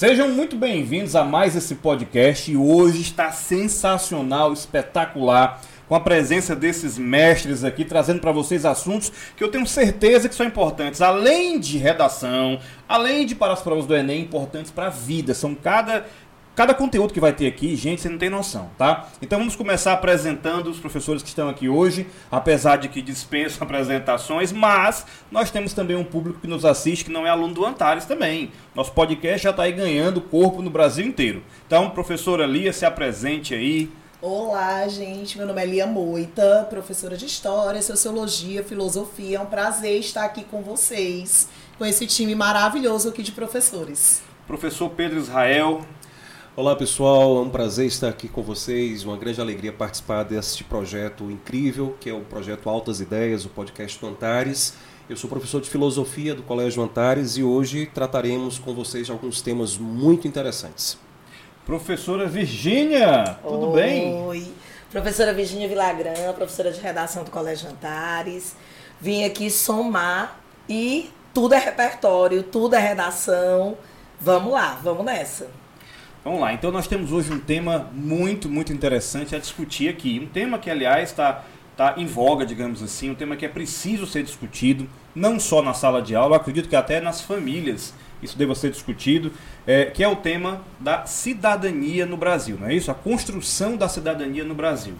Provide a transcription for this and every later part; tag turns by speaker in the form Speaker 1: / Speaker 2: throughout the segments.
Speaker 1: Sejam muito bem-vindos a mais esse podcast e hoje está sensacional, espetacular, com a presença desses mestres aqui, trazendo para vocês assuntos que eu tenho certeza que são importantes, além de redação, além de para as provas do Enem, importantes para a vida. São cada Cada conteúdo que vai ter aqui, gente, você não tem noção, tá? Então vamos começar apresentando os professores que estão aqui hoje, apesar de que dispensam apresentações, mas nós temos também um público que nos assiste que não é aluno do Antares também. Nosso podcast já está aí ganhando corpo no Brasil inteiro. Então, professora Lia, se apresente aí.
Speaker 2: Olá, gente. Meu nome é Lia Moita, professora de História, Sociologia, Filosofia. É um prazer estar aqui com vocês, com esse time maravilhoso aqui de professores.
Speaker 1: Professor Pedro Israel,
Speaker 3: Olá pessoal, é um prazer estar aqui com vocês, uma grande alegria participar deste projeto incrível que é o projeto Altas Ideias, o podcast do Antares. Eu sou professor de filosofia do Colégio Antares e hoje trataremos com vocês de alguns temas muito interessantes.
Speaker 1: Professora Virgínia, tudo
Speaker 4: Oi.
Speaker 1: bem?
Speaker 4: Oi, professora Virgínia Vilagrã, professora de redação do Colégio Antares. Vim aqui somar e tudo é repertório, tudo é redação. Vamos lá, vamos nessa.
Speaker 1: Vamos lá, então nós temos hoje um tema muito, muito interessante a discutir aqui. Um tema que, aliás, está tá em voga, digamos assim, um tema que é preciso ser discutido, não só na sala de aula, acredito que até nas famílias isso deva ser discutido, é, que é o tema da cidadania no Brasil, não é isso? A construção da cidadania no Brasil.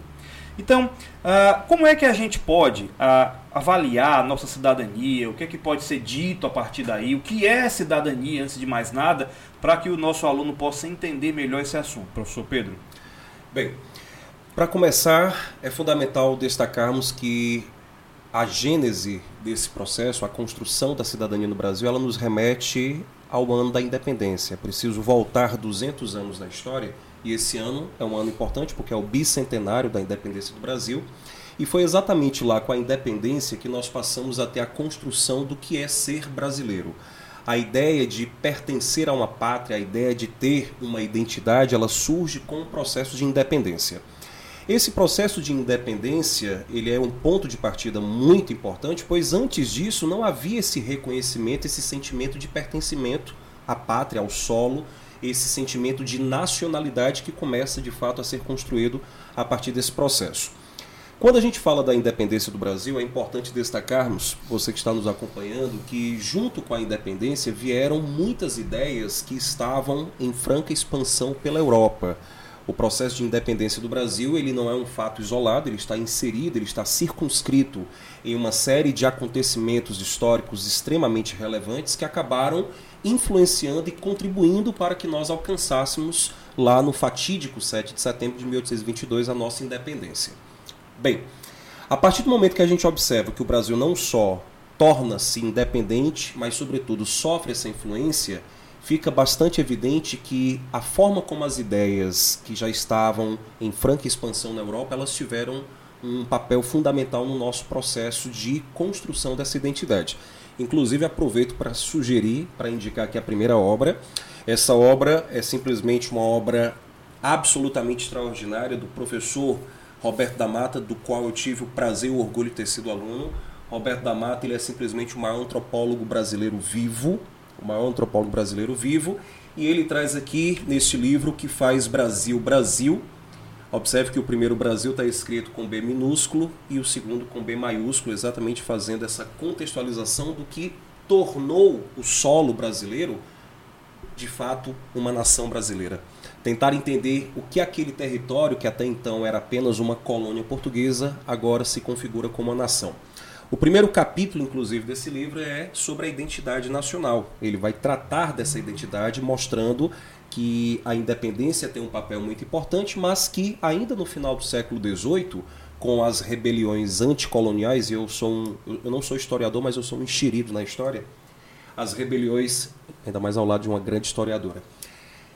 Speaker 1: Então, ah, como é que a gente pode ah, avaliar a nossa cidadania? O que é que pode ser dito a partir daí? O que é cidadania, antes de mais nada, para que o nosso aluno possa entender melhor esse assunto, professor Pedro?
Speaker 3: Bem, para começar, é fundamental destacarmos que a gênese desse processo, a construção da cidadania no Brasil, ela nos remete ao ano da independência. É preciso voltar 200 anos na história e esse ano é um ano importante porque é o bicentenário da independência do Brasil. E foi exatamente lá com a independência que nós passamos a ter a construção do que é ser brasileiro. A ideia de pertencer a uma pátria, a ideia de ter uma identidade, ela surge com o processo de independência. Esse processo de independência, ele é um ponto de partida muito importante, pois antes disso não havia esse reconhecimento, esse sentimento de pertencimento à pátria, ao solo, esse sentimento de nacionalidade que começa de fato a ser construído a partir desse processo. Quando a gente fala da independência do Brasil, é importante destacarmos, você que está nos acompanhando, que junto com a independência vieram muitas ideias que estavam em franca expansão pela Europa. O processo de independência do Brasil ele não é um fato isolado, ele está inserido, ele está circunscrito em uma série de acontecimentos históricos extremamente relevantes que acabaram influenciando e contribuindo para que nós alcançássemos lá no fatídico 7 de setembro de 1822 a nossa independência. Bem, a partir do momento que a gente observa que o Brasil não só torna-se independente, mas sobretudo sofre essa influência, fica bastante evidente que a forma como as ideias que já estavam em franca expansão na Europa, elas tiveram um papel fundamental no nosso processo de construção dessa identidade. Inclusive aproveito para sugerir, para indicar aqui a primeira obra. Essa obra é simplesmente uma obra absolutamente extraordinária do professor Roberto da Mata, do qual eu tive o prazer e o orgulho de ter sido aluno. Roberto da Mata ele é simplesmente o maior antropólogo brasileiro vivo, o maior antropólogo brasileiro vivo, e ele traz aqui neste livro que faz Brasil Brasil. Observe que o primeiro Brasil está escrito com B minúsculo e o segundo com B maiúsculo, exatamente fazendo essa contextualização do que tornou o solo brasileiro de fato uma nação brasileira. Tentar entender o que aquele território, que até então era apenas uma colônia portuguesa, agora se configura como uma nação. O primeiro capítulo, inclusive, desse livro é sobre a identidade nacional. Ele vai tratar dessa identidade, mostrando que a independência tem um papel muito importante, mas que ainda no final do século XVIII, com as rebeliões anticoloniais, eu sou um, eu não sou historiador, mas eu sou um enxerido na história, as rebeliões, ainda mais ao lado de uma grande historiadora.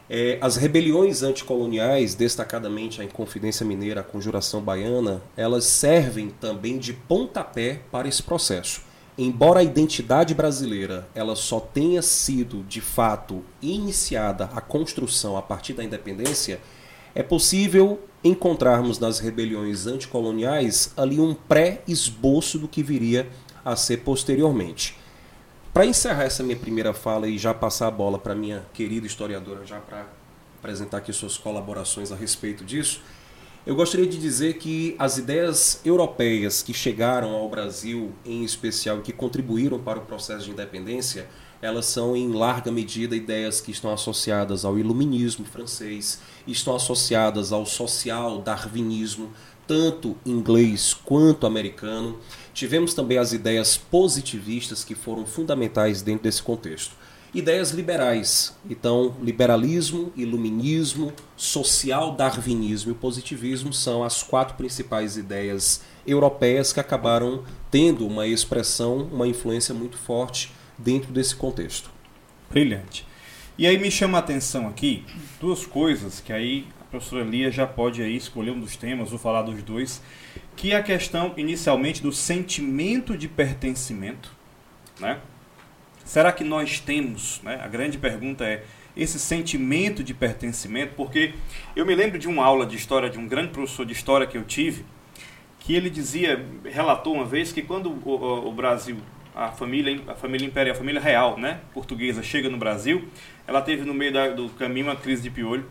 Speaker 3: É, as rebeliões anticoloniais, destacadamente a Inconfidência Mineira, a Conjuração Baiana, elas servem também de pontapé para esse processo. Embora a identidade brasileira ela só tenha sido de fato iniciada a construção a partir da independência, é possível encontrarmos nas rebeliões anticoloniais ali um pré-esboço do que viria a ser posteriormente. Para encerrar essa minha primeira fala e já passar a bola para minha querida historiadora, já para apresentar aqui suas colaborações a respeito disso, eu gostaria de dizer que as ideias europeias que chegaram ao Brasil, em especial, e que contribuíram para o processo de independência, elas são em larga medida ideias que estão associadas ao iluminismo francês, estão associadas ao social darwinismo, tanto inglês quanto americano. Tivemos também as ideias positivistas que foram fundamentais dentro desse contexto. Ideias liberais, então liberalismo, iluminismo, social-darwinismo e positivismo são as quatro principais ideias europeias que acabaram tendo uma expressão, uma influência muito forte dentro desse contexto.
Speaker 1: Brilhante. E aí me chama a atenção aqui duas coisas que aí a professora Lia já pode aí escolher um dos temas, vou falar dos dois, que é a questão inicialmente do sentimento de pertencimento, né? Será que nós temos, né? A grande pergunta é esse sentimento de pertencimento, porque eu me lembro de uma aula de história de um grande professor de história que eu tive, que ele dizia, relatou uma vez que quando o, o, o Brasil, a família, a família imperial, a família real, né, portuguesa chega no Brasil, ela teve no meio da, do caminho uma crise de piolho,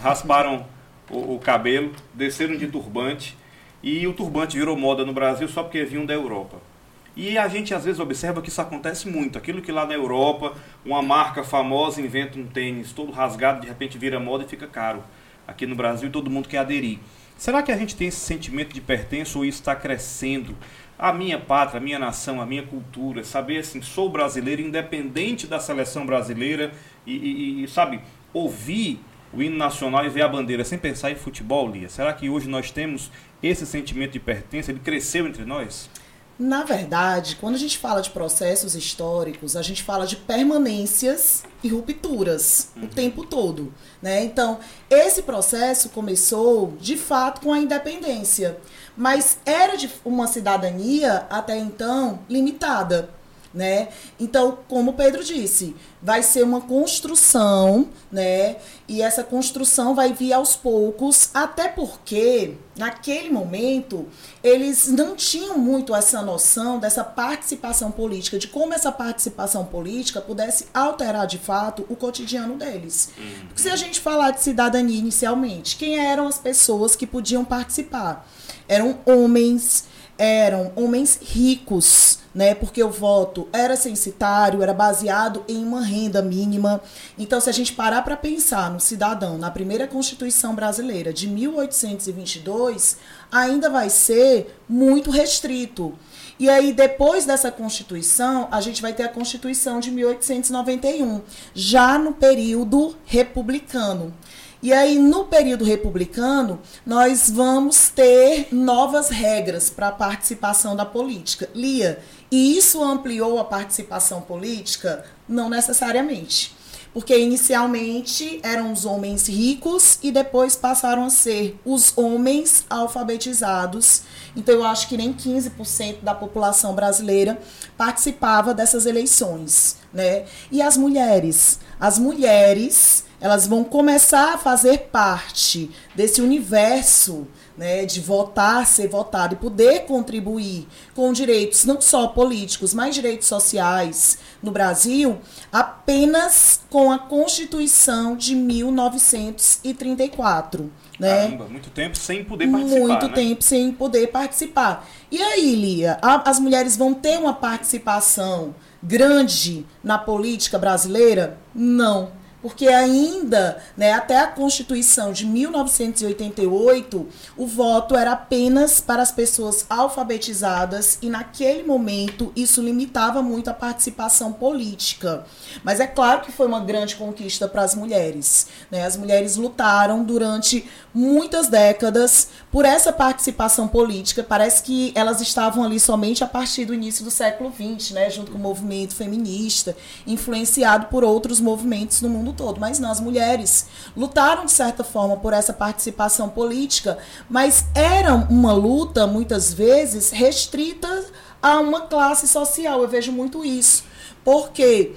Speaker 1: rasparam o, o cabelo, desceram de turbante e o turbante virou moda no Brasil só porque vinham da Europa. E a gente às vezes observa que isso acontece muito. Aquilo que lá na Europa, uma marca famosa inventa um tênis todo rasgado, de repente vira moda e fica caro. Aqui no Brasil todo mundo quer aderir. Será que a gente tem esse sentimento de pertença ou isso está crescendo? A minha pátria, a minha nação, a minha cultura, saber assim, sou brasileiro, independente da seleção brasileira e, e, e sabe, ouvir o hino nacional e ver a bandeira sem pensar em futebol, Lia. Será que hoje nós temos esse sentimento de pertença? Ele cresceu entre nós?
Speaker 2: Na verdade, quando a gente fala de processos históricos, a gente fala de permanências e rupturas uhum. o tempo todo. Né? Então, esse processo começou, de fato, com a independência. Mas era de uma cidadania, até então, limitada né? Então, como Pedro disse, vai ser uma construção, né? E essa construção vai vir aos poucos, até porque naquele momento eles não tinham muito essa noção dessa participação política, de como essa participação política pudesse alterar de fato o cotidiano deles. Uhum. Porque se a gente falar de cidadania inicialmente, quem eram as pessoas que podiam participar? Eram homens, eram homens ricos, né? Porque o voto era censitário, era baseado em uma renda mínima. Então, se a gente parar para pensar no cidadão na primeira Constituição brasileira de 1822, ainda vai ser muito restrito. E aí, depois dessa Constituição, a gente vai ter a Constituição de 1891, já no período republicano. E aí, no período republicano, nós vamos ter novas regras para a participação da política. Lia, e isso ampliou a participação política? Não necessariamente. Porque inicialmente eram os homens ricos e depois passaram a ser os homens alfabetizados. Então eu acho que nem 15% da população brasileira participava dessas eleições, né? E as mulheres, as mulheres, elas vão começar a fazer parte desse universo né, de votar, ser votado e poder contribuir com direitos não só políticos, mas direitos sociais no Brasil, apenas com a Constituição de 1934. Né?
Speaker 1: Caramba, muito tempo sem poder participar.
Speaker 2: Muito
Speaker 1: né?
Speaker 2: tempo sem poder participar. E aí, Lia, a, as mulheres vão ter uma participação grande na política brasileira? Não porque ainda, né, até a Constituição de 1988, o voto era apenas para as pessoas alfabetizadas e naquele momento isso limitava muito a participação política. Mas é claro que foi uma grande conquista para as mulheres. Né? As mulheres lutaram durante muitas décadas por essa participação política. Parece que elas estavam ali somente a partir do início do século XX, né, junto com o movimento feminista, influenciado por outros movimentos no mundo todo, mas não, as mulheres lutaram de certa forma por essa participação política, mas era uma luta muitas vezes restrita a uma classe social. Eu vejo muito isso. Porque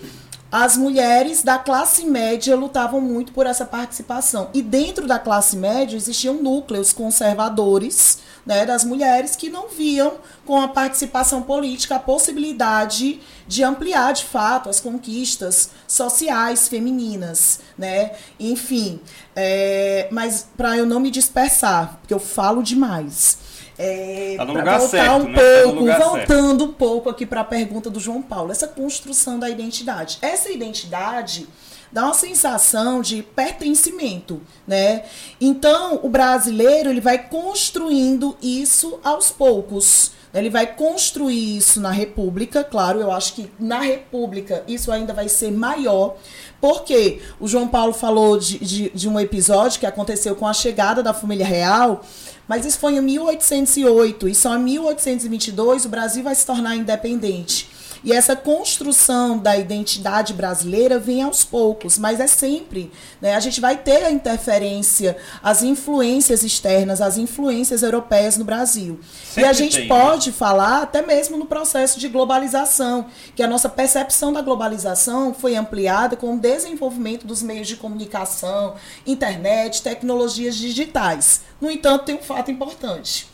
Speaker 2: as mulheres da classe média lutavam muito por essa participação. E dentro da classe média existiam núcleos conservadores né, das mulheres que não viam com a participação política a possibilidade de ampliar de fato as conquistas sociais femininas, né? Enfim, é, mas para eu não me dispersar, porque eu falo demais. É,
Speaker 1: Tá no
Speaker 2: pra
Speaker 1: lugar
Speaker 2: voltar
Speaker 1: certo,
Speaker 2: um
Speaker 1: né? Tá
Speaker 2: pouco,
Speaker 1: lugar
Speaker 2: voltando um pouco aqui para a pergunta do João Paulo, essa construção da identidade. Essa identidade dá uma sensação de pertencimento, né? Então, o brasileiro, ele vai construindo isso aos poucos. Ele vai construir isso na República, claro, eu acho que na República isso ainda vai ser maior, porque o João Paulo falou de, de, de um episódio que aconteceu com a chegada da família real, mas isso foi em 1808 e só em 1822 o Brasil vai se tornar independente. E essa construção da identidade brasileira vem aos poucos, mas é sempre. Né? A gente vai ter a interferência, as influências externas, as influências europeias no Brasil.
Speaker 1: Sempre
Speaker 2: e a gente
Speaker 1: tem, né?
Speaker 2: pode falar até mesmo no processo de globalização, que a nossa percepção da globalização foi ampliada com o desenvolvimento dos meios de comunicação, internet, tecnologias digitais. No entanto, tem um fato importante.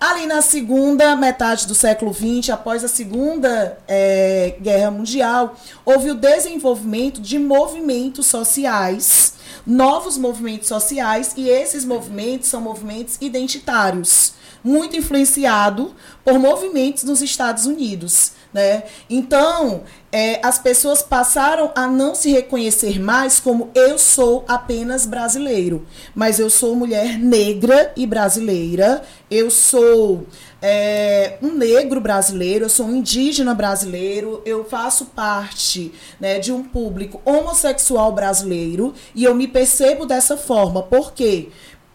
Speaker 2: Ali na segunda metade do século XX, após a Segunda eh, Guerra Mundial, houve o desenvolvimento de movimentos sociais, novos movimentos sociais, e esses movimentos são movimentos identitários, muito influenciado por movimentos nos Estados Unidos. Né? Então, eh, as pessoas passaram a não se reconhecer mais como eu sou apenas brasileiro, mas eu sou mulher negra e brasileira, eu sou é, um negro brasileiro, eu sou um indígena brasileiro, eu faço parte né, de um público homossexual brasileiro e eu me percebo dessa forma. Por quê?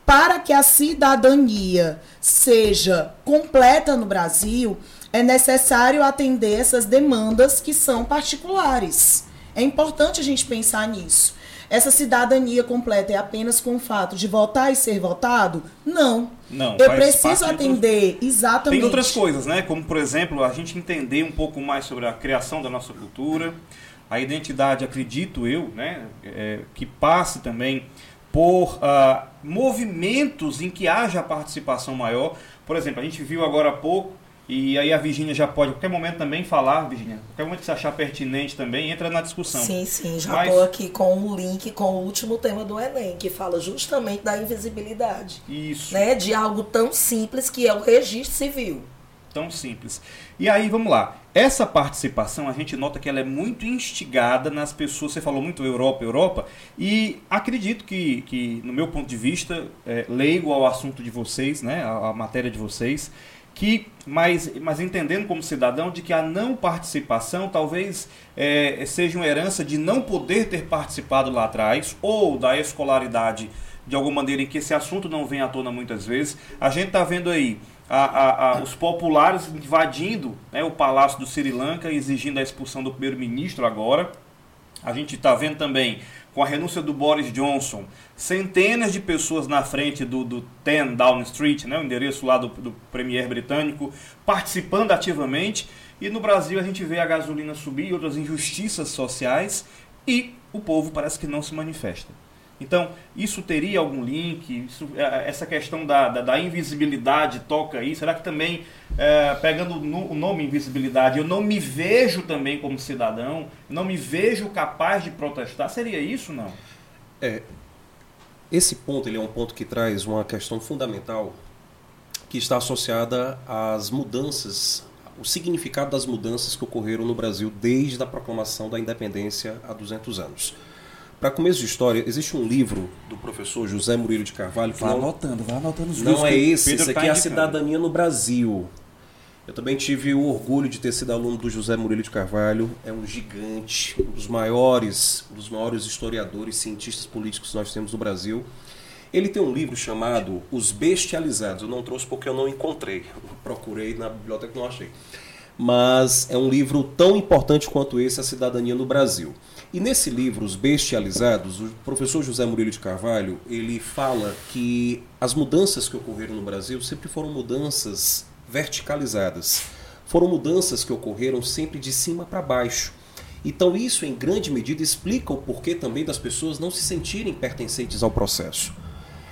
Speaker 2: Para que a cidadania seja completa no Brasil, é necessário atender essas demandas que são particulares. É importante a gente pensar nisso. Essa cidadania completa é apenas com o fato de votar e ser votado? Não.
Speaker 1: Não,
Speaker 2: Eu preciso atender exatamente.
Speaker 1: Tem outras coisas, né? Como, por exemplo, a gente entender um pouco mais sobre a criação da nossa cultura, a identidade, acredito eu, né? é, que passe também por ah, movimentos em que haja participação maior. Por exemplo, a gente viu agora há pouco, e aí a Virginia já pode a qualquer momento também falar, Virginia, qualquer momento que você achar pertinente também, entra na discussão.
Speaker 4: Sim, sim, já
Speaker 1: Mas-
Speaker 4: estou aqui com o link com o último tema do Enem, que fala justamente da invisibilidade.
Speaker 1: Isso.
Speaker 4: Né? De algo tão simples que é o registro civil.
Speaker 1: Tão simples. E aí, vamos lá. Essa participação, a gente nota que ela é muito instigada nas pessoas. Você falou muito Europa, Europa. E acredito que, que no meu ponto de vista, é, leigo ao assunto de vocês, né, a matéria de vocês, que, mas, mas entendendo como cidadão, de que a não participação talvez é, seja uma herança de não poder ter participado lá atrás, ou da escolaridade de alguma maneira em que esse assunto não vem à tona muitas vezes. A gente está vendo aí a- a- a- os populares invadindo né, o palácio do Sri Lanka, exigindo a expulsão do primeiro-ministro agora. A gente está vendo também, com a renúncia do Boris Johnson, centenas de pessoas na frente do, do 10 Downing Street, né, o endereço lá do, do premier britânico, participando ativamente. E no Brasil a gente vê a gasolina subir outras injustiças sociais e o povo parece que não se manifesta. Então, isso teria algum link? Isso, eh, essa questão da, da, da invisibilidade toca aí? Será que também, eh, pegando no- o nome invisibilidade, eu não me vejo também como cidadão? Não me vejo capaz de protestar? Seria isso, não?
Speaker 3: Esse ponto ele é um ponto que traz uma questão fundamental que está associada às mudanças, o significado das mudanças que ocorreram no Brasil desde a proclamação da independência há 200 anos. Para começo de história, existe um livro do professor José Murilo de Carvalho que não,
Speaker 1: anotando, vai anotando os
Speaker 3: não é esse,
Speaker 1: Pedro
Speaker 3: esse
Speaker 1: tá
Speaker 3: aqui é a cidadania no Brasil. Eu também tive o orgulho de ter sido aluno do José Murilo de Carvalho. É um gigante, um dos maiores, um dos maiores historiadores, cientistas políticos que nós temos no Brasil. Ele tem um livro chamado Os Bestializados. Eu não trouxe porque eu não encontrei. Eu procurei na biblioteca e não achei. Mas é um livro tão importante quanto esse, A Cidadania no Brasil. E nesse livro, Os Bestializados, o professor José Murilo de Carvalho, ele fala que as mudanças que ocorreram no Brasil sempre foram mudanças verticalizadas. Foram mudanças que ocorreram sempre de cima para baixo. Então isso, em grande medida, explica o porquê também das pessoas não se sentirem pertencentes ao processo.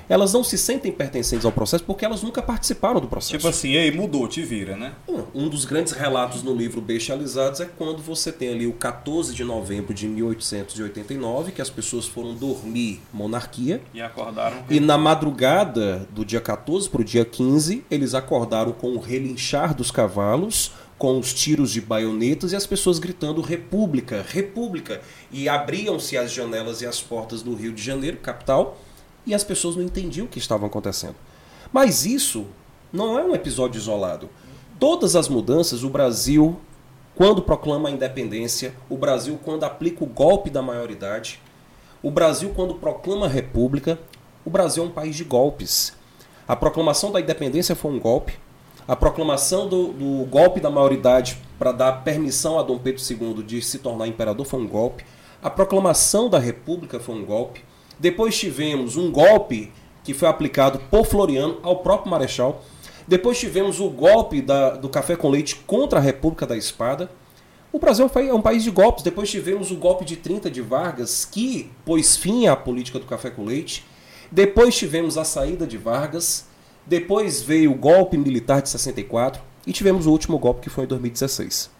Speaker 3: Elas não se sentem pertencentes ao processo porque elas nunca participaram do processo.
Speaker 1: Tipo assim, ei, mudou, te vira, né?
Speaker 3: Um dos grandes relatos no livro Bestializados é quando você tem ali o 14 de novembro de 1889, que as pessoas foram dormir monarquia.
Speaker 1: E acordaram.
Speaker 3: E na madrugada do dia 14 para o dia 15, eles acordaram com o relinchar dos cavalos, com os tiros de baionetas e as pessoas gritando República, República. E abriam-se as janelas e as portas do Rio de Janeiro, capital, e as pessoas não entendiam o que estava acontecendo. Mas isso não é um episódio isolado. Todas as mudanças, o Brasil, quando proclama a independência, o Brasil, quando aplica o golpe da maioridade, o Brasil, quando proclama a república, o Brasil é um país de golpes. A proclamação da independência foi um golpe. A proclamação do, do golpe da maioridade para dar permissão a Dom Pedro II de se tornar imperador foi um golpe. A proclamação da república foi um golpe. Depois tivemos um golpe que foi aplicado por Floriano ao próprio Marechal. Depois tivemos o golpe da, do café com leite contra a República da Espada. O Brasil é um país de golpes. Depois tivemos o golpe de 30 de Vargas, que pôs fim à política do café com leite. Depois tivemos a saída de Vargas. Depois veio o golpe militar de 64. E tivemos o último golpe, que foi em 2016.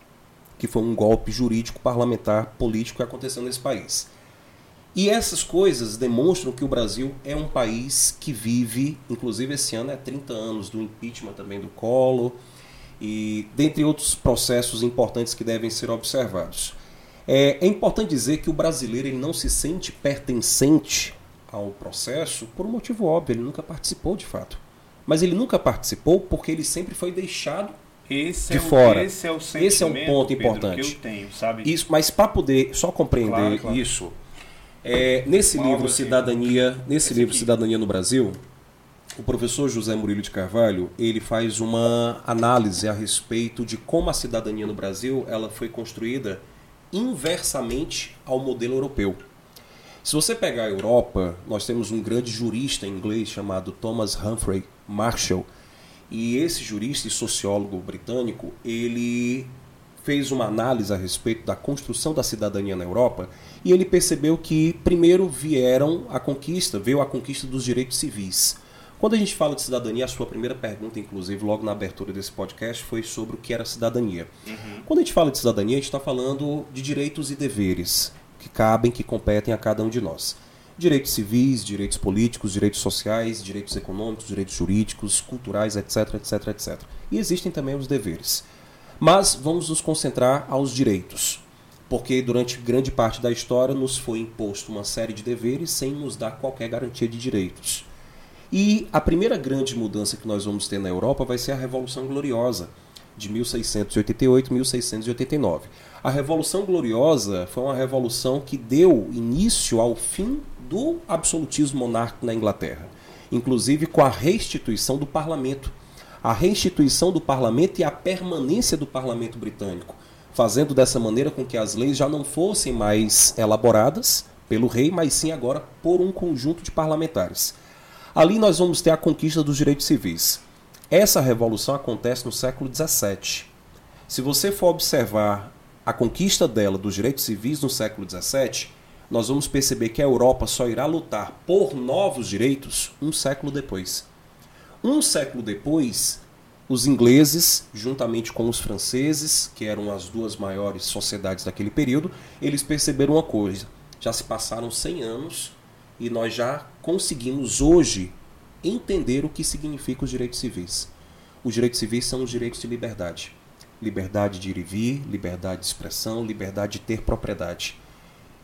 Speaker 3: Que foi um golpe jurídico, parlamentar, político que aconteceu nesse país. E essas coisas demonstram que o Brasil é um país que vive, inclusive esse ano é 30 anos do impeachment também do Collor, e dentre outros processos importantes que devem ser observados. É, é importante dizer que o brasileiro ele não se sente pertencente ao processo por um motivo óbvio, ele nunca participou de fato. Mas ele nunca participou porque ele sempre foi deixado
Speaker 1: esse
Speaker 3: de
Speaker 1: é
Speaker 3: fora.
Speaker 1: O, esse é o
Speaker 3: Esse é um ponto
Speaker 1: Pedro,
Speaker 3: importante. Isso, mas para poder só compreender
Speaker 1: Claro, claro.
Speaker 3: isso, é, nesse
Speaker 1: Uma
Speaker 3: livro. Cidadania, nesse
Speaker 1: Esse
Speaker 3: livro
Speaker 1: aqui.
Speaker 3: Cidadania no Brasil, o professor José Murilo de Carvalho ele faz uma análise a respeito de como a cidadania no Brasil ela foi construída inversamente ao modelo europeu. Se você pegar a Europa, nós temos um grande jurista inglês chamado Thomas Humphrey Marshall, e esse jurista e sociólogo britânico, ele fez uma análise a respeito da construção da cidadania na Europa e ele percebeu que primeiro vieram a conquista, veio a conquista dos direitos civis. Quando a gente fala de cidadania, a sua primeira pergunta, inclusive, logo na abertura desse podcast, foi sobre o que era cidadania. Quando a gente fala de cidadania, a gente está falando de direitos e deveres que cabem, que competem a cada um de nós. Direitos civis, direitos políticos, direitos sociais, direitos econômicos, direitos jurídicos, culturais, etc, etc, etc. E existem também os deveres. Mas vamos nos concentrar aos direitos, porque durante grande parte da história nos foi imposto uma série de deveres sem nos dar qualquer garantia de direitos. E a primeira grande mudança que nós vamos ter na Europa vai ser a Revolução Gloriosa, de 1688-1689. A Revolução Gloriosa foi uma revolução que deu início ao fim do absolutismo monárquico na Inglaterra, inclusive com a restituição do parlamento. A restituição do parlamento e a permanência do parlamento britânico, fazendo dessa maneira com que as leis já não fossem mais elaboradas pelo rei, mas sim agora por um conjunto de parlamentares. Ali nós vamos ter a conquista dos direitos civis. Essa revolução acontece no século XVII. Se você for observar a conquista dela dos direitos civis no século XVII, nós vamos perceber que a Europa só irá lutar por novos direitos um século depois. Um século depois, os ingleses, juntamente com os franceses, que eram as duas maiores sociedades daquele período, eles perceberam uma coisa: já se passaram 100 anos e nós já conseguimos hoje entender o que significa os direitos civis. Os direitos civis são os direitos de liberdade. Liberdade de ir e vir, liberdade de expressão, liberdade de ter propriedade.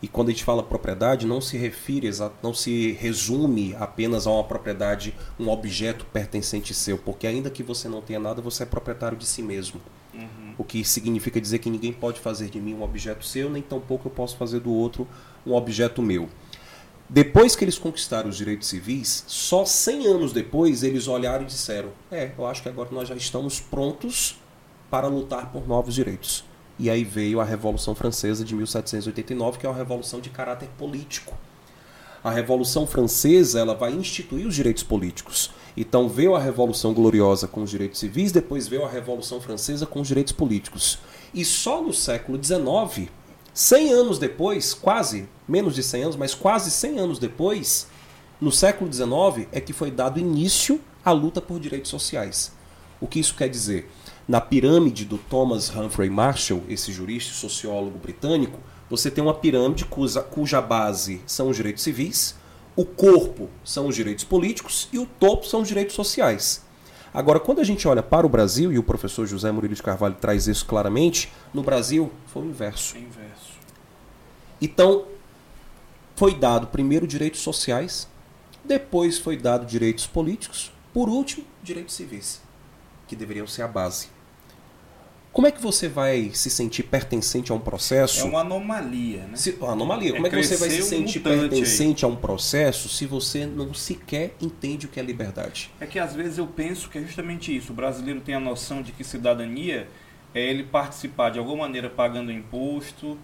Speaker 3: E quando a gente fala propriedade, não se refere, não se resume apenas a uma propriedade, um objeto pertencente seu, porque ainda que você não tenha nada, você é proprietário de si mesmo. O que significa dizer que ninguém pode fazer de mim um objeto seu, nem tampouco eu posso fazer do outro um objeto meu. Depois que eles conquistaram os direitos civis, só 100 anos depois eles olharam e disseram: É, eu acho que agora nós já estamos prontos para lutar por novos direitos. E aí veio a Revolução Francesa de 1789, que é uma revolução de caráter político. A Revolução Francesa ela vai instituir os direitos políticos. Então veio a Revolução Gloriosa com os direitos civis, depois veio a Revolução Francesa com os direitos políticos. E só no século XIX 100 anos depois, quase, menos de 100 anos, mas quase 100 anos depois, no século XIX, é que foi dado início à luta por direitos sociais. O que isso quer dizer? Na pirâmide do Thomas Humphrey Marshall, esse jurista e sociólogo britânico, você tem uma pirâmide cuja, cuja base são os direitos civis, o corpo são os direitos políticos e o topo são os direitos sociais. Agora, quando a gente olha para o Brasil, e o professor José Murilo de Carvalho traz isso claramente, no Brasil foi o inverso.
Speaker 1: Inverso.
Speaker 3: Então, foi dado primeiro direitos sociais, depois foi dado direitos políticos, por último, direitos civis, que deveriam ser a base. Como é que você vai se sentir pertencente a um processo?
Speaker 1: É uma anomalia, né?
Speaker 3: Se, uma anomalia.
Speaker 1: É
Speaker 3: Como é que você vai se
Speaker 1: um
Speaker 3: sentir
Speaker 1: mutante
Speaker 3: pertencente a um processo se você não sequer entende o que é liberdade?
Speaker 1: É que às vezes eu penso que é justamente isso. O brasileiro tem a noção de que cidadania é ele participar de alguma maneira pagando imposto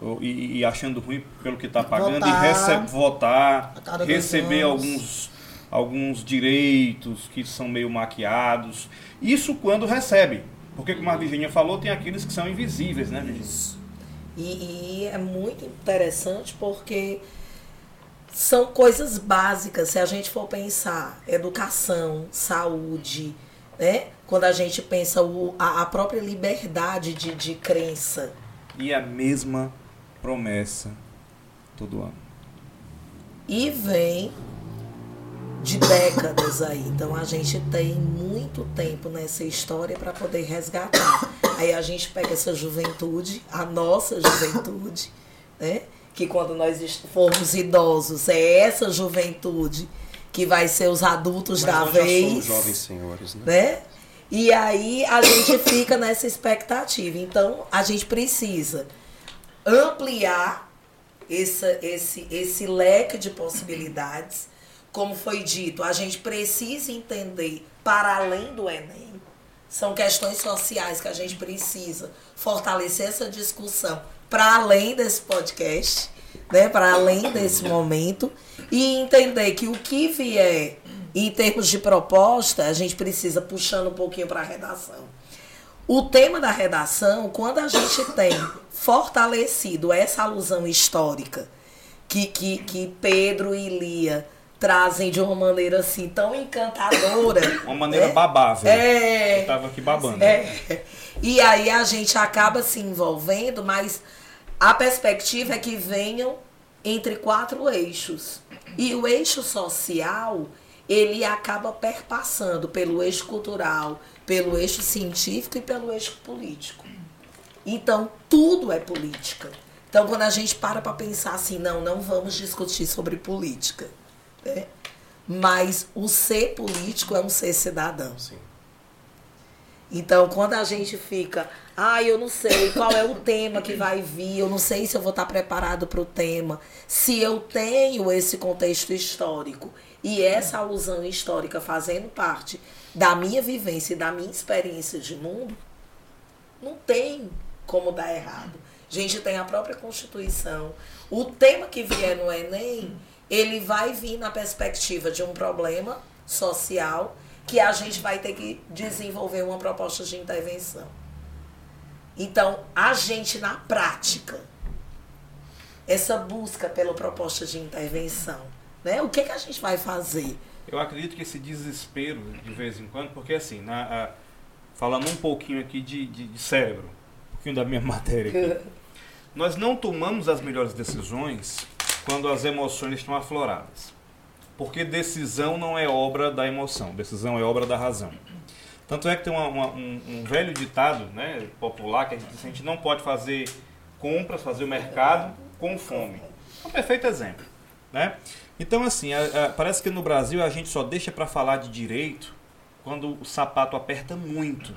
Speaker 1: ou- e, e achando ruim pelo que está pagando
Speaker 2: Votar.
Speaker 1: e recebe, votar, receber alguns, alguns direitos que são meio maquiados. Isso quando recebe. Porque, como a Virginia falou, tem aqueles que são invisíveis, né, Virginia?
Speaker 4: E, e é muito interessante porque são coisas básicas. Se a gente for pensar educação, saúde, né? Quando a gente pensa o, a, a própria liberdade de, de crença.
Speaker 1: E a mesma promessa todo ano.
Speaker 4: E vem de décadas aí. Então a gente tem muito tempo nessa história para poder resgatar. Aí a gente pega essa juventude, a nossa juventude, né? Que quando nós formos idosos, é essa juventude que vai ser os adultos
Speaker 3: Mas
Speaker 4: da
Speaker 3: nós já
Speaker 4: vez
Speaker 3: somos jovens senhores, né?
Speaker 4: né? E aí a gente fica nessa expectativa. Então a gente precisa ampliar essa, esse, esse leque de possibilidades. Como foi dito, a gente precisa entender para além do Enem. São questões sociais que a gente precisa fortalecer essa discussão para além desse podcast, né? para além desse momento, e entender que o que vier em termos de proposta, a gente precisa puxando um pouquinho para a redação. O tema da redação, quando a gente tem fortalecido essa alusão histórica que, que, que Pedro e Lia trazem de uma maneira assim tão encantadora.
Speaker 1: Uma maneira
Speaker 4: né?
Speaker 1: babável.
Speaker 4: É.
Speaker 1: Eu tava aqui babando.
Speaker 4: É. E aí a gente acaba se envolvendo, mas a perspectiva é que venham entre quatro eixos. E o eixo social, ele acaba perpassando pelo eixo cultural, pelo eixo científico e pelo eixo político. Então, tudo é política. Então, quando a gente para para pensar assim, não, não vamos discutir sobre política. Né? Mas o ser político é um ser cidadão.
Speaker 3: Sim.
Speaker 4: Então, quando a gente fica, ah, eu não sei qual é o tema que vai vir, eu não sei se eu vou estar preparado para o tema, se eu tenho esse contexto histórico e essa alusão histórica fazendo parte da minha vivência e da minha experiência de mundo, não tem como dar errado. A gente tem a própria Constituição. O tema que vier no Enem, ele vai vir na perspectiva de um problema social que a gente vai ter que desenvolver uma proposta de intervenção. Então, a gente na prática, essa busca pela proposta de intervenção, né? O que, que a gente vai fazer?
Speaker 1: Eu acredito que esse desespero, de vez em quando, porque assim, na, a- falando um pouquinho aqui de, de- de cérebro, um pouquinho da minha matéria aqui. Nós não tomamos as melhores decisões quando as emoções estão afloradas. Porque decisão não é obra da emoção, decisão é obra da razão. Tanto é que tem uma- uma- um, um velho ditado né, popular que a gente a gente não pode fazer compras, fazer o mercado com fome. É um perfeito exemplo. Né? Então, assim, a- a- parece que no Brasil a gente só deixa para falar de direito quando o sapato aperta muito.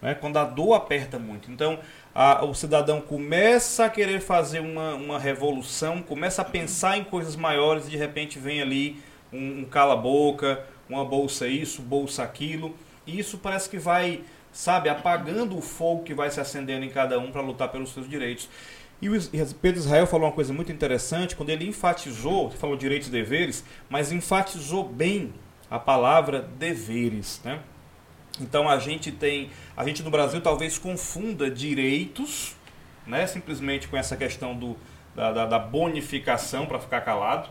Speaker 1: Né? Quando a dor aperta muito. Então, a- o cidadão começa a querer fazer uma, uma revolução, começa a pensar em coisas maiores e de repente vem ali um, um cala-boca, uma bolsa isso, bolsa aquilo. E isso parece que vai, sabe, apagando o fogo que vai se acendendo em cada um para lutar pelos seus direitos. E o Pedro Israel falou uma coisa muito interessante quando ele enfatizou, falou direitos e deveres, mas enfatizou bem a palavra deveres, né? Então a gente tem, a gente no Brasil talvez confunda direitos né? simplesmente com essa questão do, da, da, da bonificação para ficar calado,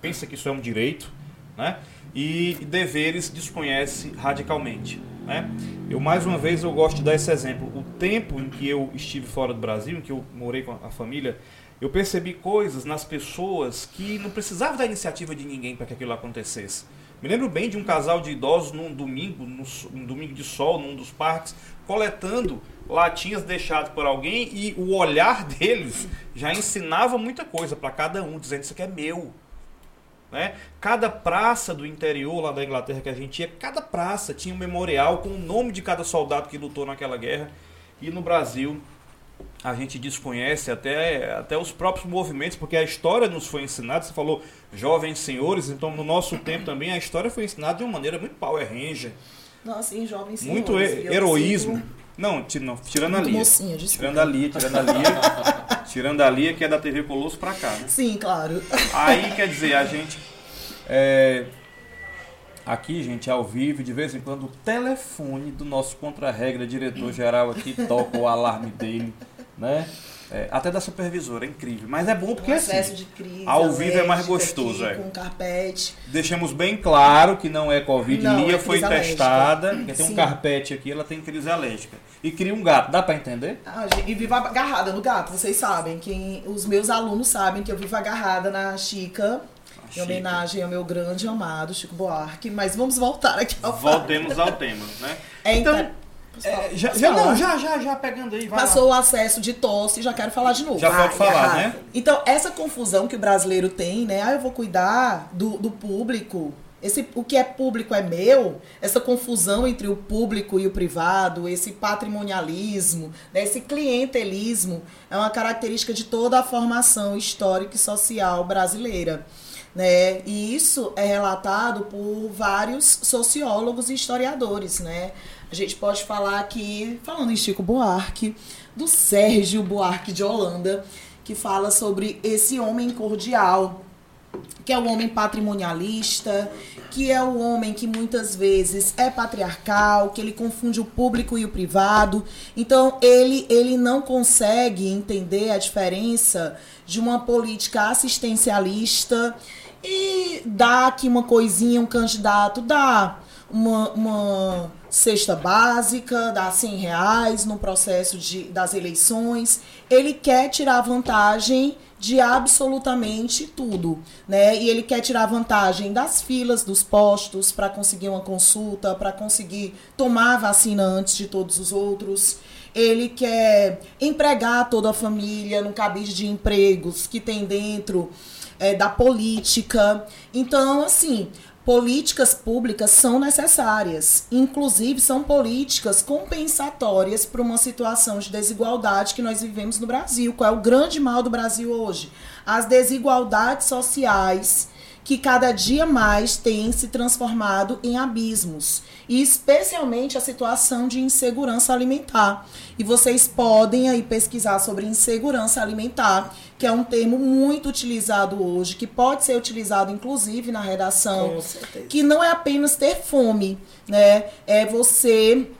Speaker 1: pensa que isso é um direito, né? e deveres desconhece radicalmente. Né? Eu mais uma vez eu gosto de dar esse exemplo. O tempo em que eu estive fora do Brasil, em que eu morei com a família, eu percebi coisas nas pessoas que não precisava da iniciativa de ninguém para que aquilo acontecesse. Me lembro bem de um casal de idosos num domingo, num domingo de sol, num dos parques, coletando latinhas deixadas por alguém e o olhar deles já ensinava muita coisa para cada um, dizendo isso aqui é meu. Né? Cada praça do interior lá da Inglaterra que a gente ia, cada praça tinha um memorial com o nome de cada soldado que lutou naquela guerra. E no Brasil a gente desconhece até, até os próprios movimentos, porque a história nos foi ensinada. Você falou jovens senhores, então no nosso tempo também a história foi ensinada de uma maneira muito Power Ranger.
Speaker 2: Nossa, em jovens senhores.
Speaker 1: Muito heroísmo. Não, não, tirando a Lia.
Speaker 2: Mocinha,
Speaker 1: tirando a Lia, tirando a Lia. tirando a Lia, que é da TV Colosso pra cá, né?
Speaker 2: Sim, claro.
Speaker 1: Aí, quer dizer, a gente. É, aqui, gente, ao vivo, de vez em quando, o telefone do nosso contra-regra, diretor-geral aqui, toca o alarme dele né? É, até da supervisora, é incrível. Mas é bom porque
Speaker 2: um
Speaker 1: assim,
Speaker 2: de crise,
Speaker 1: ao vivo é mais gostoso.
Speaker 2: Aqui,
Speaker 1: é.
Speaker 2: Com carpete.
Speaker 1: Deixamos bem claro que não é Covid.
Speaker 2: Não,
Speaker 1: Lia
Speaker 2: é
Speaker 1: foi testada,
Speaker 2: alérgica.
Speaker 1: porque tem um
Speaker 2: Sim.
Speaker 1: carpete aqui, ela tem crise alérgica. E cria um gato, dá pra entender?
Speaker 2: Ah, e vivo agarrada no gato, vocês sabem. Quem, os meus alunos sabem que eu vivo agarrada na Chica. Em homenagem ao meu grande amado Chico Buarque. Mas vamos voltar aqui ao fato.
Speaker 1: Voltemos ao tema, né?
Speaker 2: É,
Speaker 1: Então,
Speaker 2: então?
Speaker 1: É, já, já, não, já, já, já pegando aí, vai lá.
Speaker 2: Passou o acesso de tosse, já quero falar de novo.
Speaker 1: Já pode falar, né?
Speaker 2: Então, essa confusão que o brasileiro tem, né? Ah, eu vou cuidar do, do público. Esse, o que é público é meu, essa confusão entre o público e o privado, esse patrimonialismo, né, esse clientelismo, é uma característica de toda a formação histórica e social brasileira. Né? E isso é relatado por vários sociólogos e historiadores. Né? A gente pode falar aqui, falando em Chico Buarque, do Sérgio Buarque de Holanda, que fala sobre esse homem cordial, que é o homem patrimonialista, que é o homem que muitas vezes é patriarcal, que ele confunde o público e o privado. Então ele ele não consegue entender a diferença de uma política assistencialista e dá aqui uma coisinha, um candidato dá uma, uma cesta básica, dá 100 reais no processo de, das eleições. Ele quer tirar vantagem de absolutamente tudo, né? E ele quer tirar vantagem das filas dos postos para conseguir uma consulta, para conseguir tomar vacina antes de todos os outros. Ele quer empregar toda a família no cabide de empregos que tem dentro é, da política. Então, assim, políticas públicas são necessárias. Inclusive, são políticas compensatórias para uma situação de desigualdade que nós vivemos no Brasil. Qual é o grande mal do Brasil hoje? As desigualdades sociais que cada dia mais têm se transformado em abismos, e especialmente a situação de insegurança alimentar. E vocês podem aí pesquisar sobre insegurança alimentar, que é um termo muito utilizado hoje, que pode ser utilizado inclusive na redação, que não é apenas ter fome, né? É você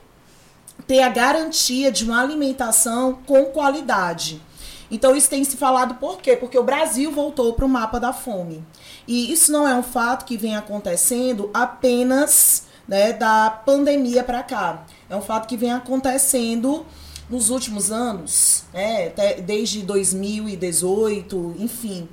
Speaker 2: ter a garantia de uma alimentação com qualidade. Então isso tem se falado por quê? Porque o Brasil voltou para o mapa da fome. E isso não é um fato que vem acontecendo apenas né, da pandemia para cá. É um fato que vem acontecendo nos últimos anos, né, desde 2018, enfim.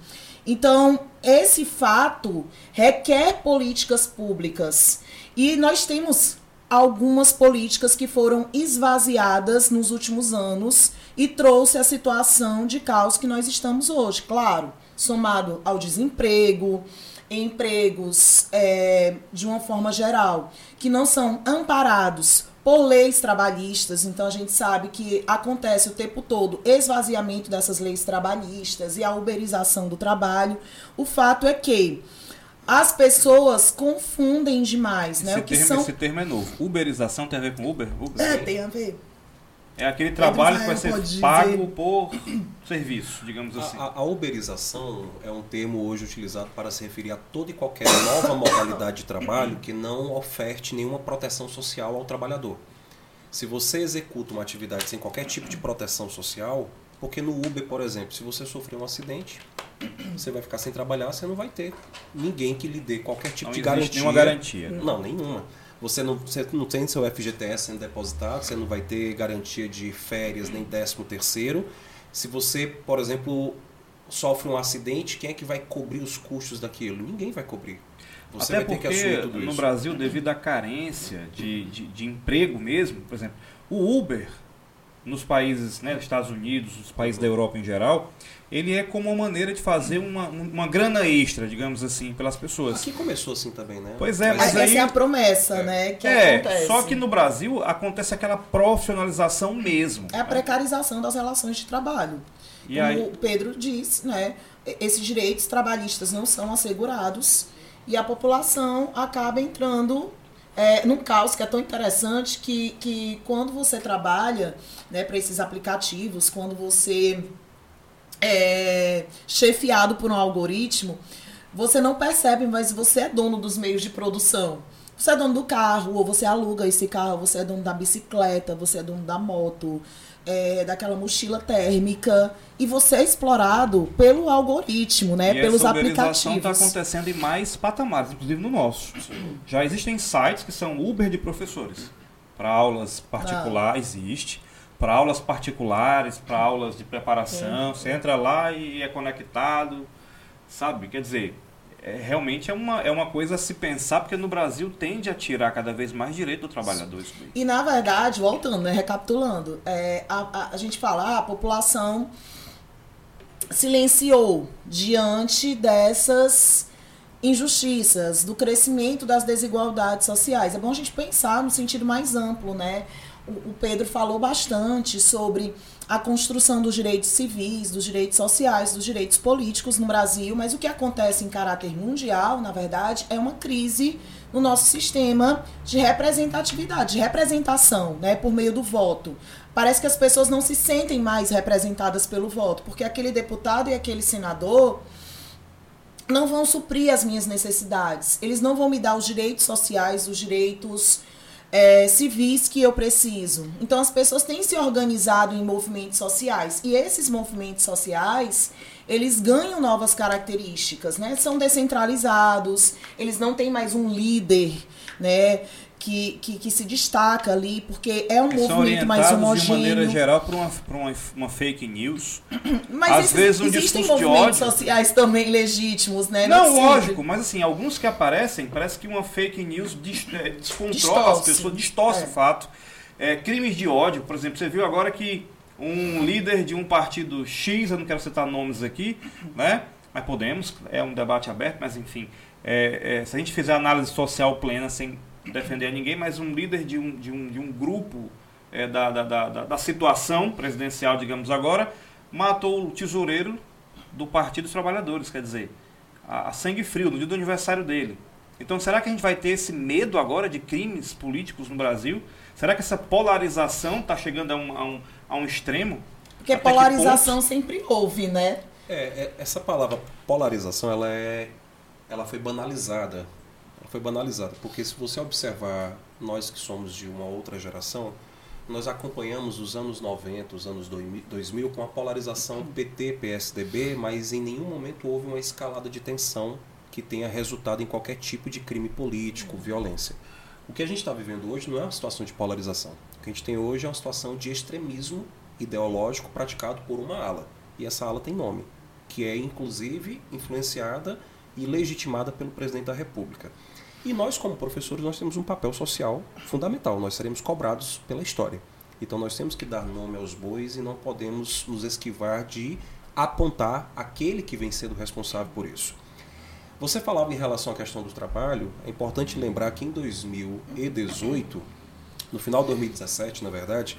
Speaker 2: Então, esse fato requer políticas públicas. E nós temos algumas políticas que foram esvaziadas nos últimos anos e trouxe a situação de caos que nós estamos hoje. Claro, somado ao desemprego, empregos é, de uma forma geral, que não são amparados por leis trabalhistas, então a gente sabe que acontece o tempo todo esvaziamento dessas leis trabalhistas e a uberização do trabalho. O fato é que as pessoas confundem demais, né?
Speaker 1: Esse,
Speaker 2: o que
Speaker 1: termo,
Speaker 2: são
Speaker 1: esse termo é novo. Uberização tem a ver com Uber? Uber?
Speaker 2: é, tem a ver.
Speaker 1: É aquele trabalho que vai
Speaker 2: Israel
Speaker 1: ser pago
Speaker 2: dizer.
Speaker 1: por serviço, digamos assim.
Speaker 3: A, a- a uberização é um termo hoje utilizado para se referir a toda e qualquer nova modalidade de trabalho que não oferte nenhuma proteção social ao trabalhador. Se você executa uma atividade sem qualquer tipo de proteção social, Porque no Uber, por exemplo, se você sofrer um acidente, você vai ficar sem trabalhar, você não vai ter ninguém que lhe dê qualquer tipo
Speaker 1: Não
Speaker 3: de
Speaker 1: existe
Speaker 3: garantia.
Speaker 1: nenhuma garantia.
Speaker 3: Não, nenhuma. Você não, você não tem seu FGTS sendo depositado, você não vai ter garantia de férias nem décimo terceiro. Se você, por exemplo, sofre um acidente, quem é que vai cobrir os custos daquilo? Ninguém vai cobrir. Você
Speaker 1: Até
Speaker 3: vai ter que assumir
Speaker 1: porque
Speaker 3: tudo
Speaker 1: no
Speaker 3: isso.
Speaker 1: Brasil, devido à carência de, de, de emprego mesmo, por exemplo, o Uber nos países, né, Estados Unidos, os países da Europa em geral, ele é como uma maneira de fazer uma, uma grana extra, digamos assim, pelas pessoas.
Speaker 3: Aqui começou assim também, né?
Speaker 1: Pois é, mas
Speaker 2: Essa
Speaker 1: aí
Speaker 2: é a promessa, né? Que
Speaker 1: é,
Speaker 2: acontece.
Speaker 1: só que no Brasil acontece aquela profissionalização mesmo.
Speaker 2: É a precarização das relações de trabalho.
Speaker 1: E
Speaker 2: Como
Speaker 1: aí-
Speaker 2: o Pedro disse, né? Esses direitos trabalhistas não são assegurados e a população acaba entrando é, num caos que é tão interessante que, que quando você trabalha né, para esses aplicativos, quando você é chefiado por um algoritmo, você não percebe, mas você é dono dos meios de produção. Você é dono do carro, ou você aluga esse carro, você é dono da bicicleta, você é dono da moto, é, daquela mochila térmica, e você é explorado pelo algoritmo, né?
Speaker 1: E
Speaker 2: pelos
Speaker 1: essa está
Speaker 2: aplicativos.
Speaker 1: acontecendo em mais patamares, inclusive no nosso. Já existem sites que são Uber de professores. Para aulas particulares, existe. Para aulas particulares, para aulas de preparação. Você entra lá e é conectado. Sabe? Quer dizer, é, realmente é uma, é uma coisa a se pensar, porque no Brasil tende a tirar cada vez mais direito do trabalhador. Isso.
Speaker 2: E na verdade, voltando, né, recapitulando, é, a, a, a gente fala, ah, a população silenciou diante dessas injustiças, do crescimento das desigualdades sociais. É bom a gente pensar no sentido mais amplo, né? O, Pedro falou bastante sobre a construção dos direitos civis, dos direitos sociais, dos direitos políticos no Brasil, mas o que acontece em caráter mundial, na verdade, é uma crise no nosso sistema de representatividade, de representação, né, por meio do voto. Parece que as pessoas não se sentem mais representadas pelo voto, porque aquele deputado e aquele senador não vão suprir as minhas necessidades. Eles não vão me dar os direitos sociais, os direitos é, civis que eu preciso. Então as pessoas têm se organizado em movimentos sociais e esses movimentos sociais eles ganham novas características, né? São descentralizados, eles não têm mais um líder, né? Que, que, que se destaca ali, porque é um movimento mais
Speaker 1: orientados de maneira
Speaker 2: homogêneo.
Speaker 1: geral por uma, por uma, uma fake news.
Speaker 2: Mas
Speaker 1: Às
Speaker 2: esses-
Speaker 1: vezes um
Speaker 2: existem movimentos sociais também legítimos, né?
Speaker 1: Não,
Speaker 2: sempre.
Speaker 1: lógico, mas assim, alguns que aparecem, parece que uma fake news é, descontrola as pessoas, distorce
Speaker 2: É.
Speaker 1: o fato. É, crimes de ódio, por exemplo, você viu agora que um líder de um partido X, eu não quero citar nomes aqui, né? Mas podemos, é um debate aberto, mas enfim. é, é, se a gente fizer análise social plena sem defender ninguém, mas um líder de um, de um, de um grupo é, da, da, da, da- da situação presidencial, digamos agora, matou o tesoureiro do Partido dos Trabalhadores, quer dizer, a, a sangue frio, no dia do aniversário dele. Então, será que a gente vai ter esse medo agora de crimes políticos no Brasil? Será que essa polarização está chegando a um, a, um, a um extremo?
Speaker 2: Porque
Speaker 1: Até que
Speaker 2: polarização sempre houve, né?
Speaker 3: É, é, essa palavra polarização, ela é, ela foi banalizada. Foi banalizada, porque se você observar nós que somos de uma outra geração, nós acompanhamos os anos 90, os anos 2000 com a polarização PT-PSDB, mas em nenhum momento houve uma escalada de tensão que tenha resultado em qualquer tipo de crime político, violência. O que a gente está vivendo hoje não é uma situação de polarização. O que a gente tem hoje é uma situação de extremismo ideológico praticado por uma ala. E essa ala tem nome, que é inclusive influenciada e legitimada pelo presidente da República. E nós, como professores, nós temos um papel social fundamental. Nós seremos cobrados pela história. Então nós temos que dar nome aos bois e não podemos nos esquivar de apontar aquele que vem sendo responsável por isso. Você falava em relação à questão do trabalho, é importante lembrar que em 2018, no final de 2017, na verdade,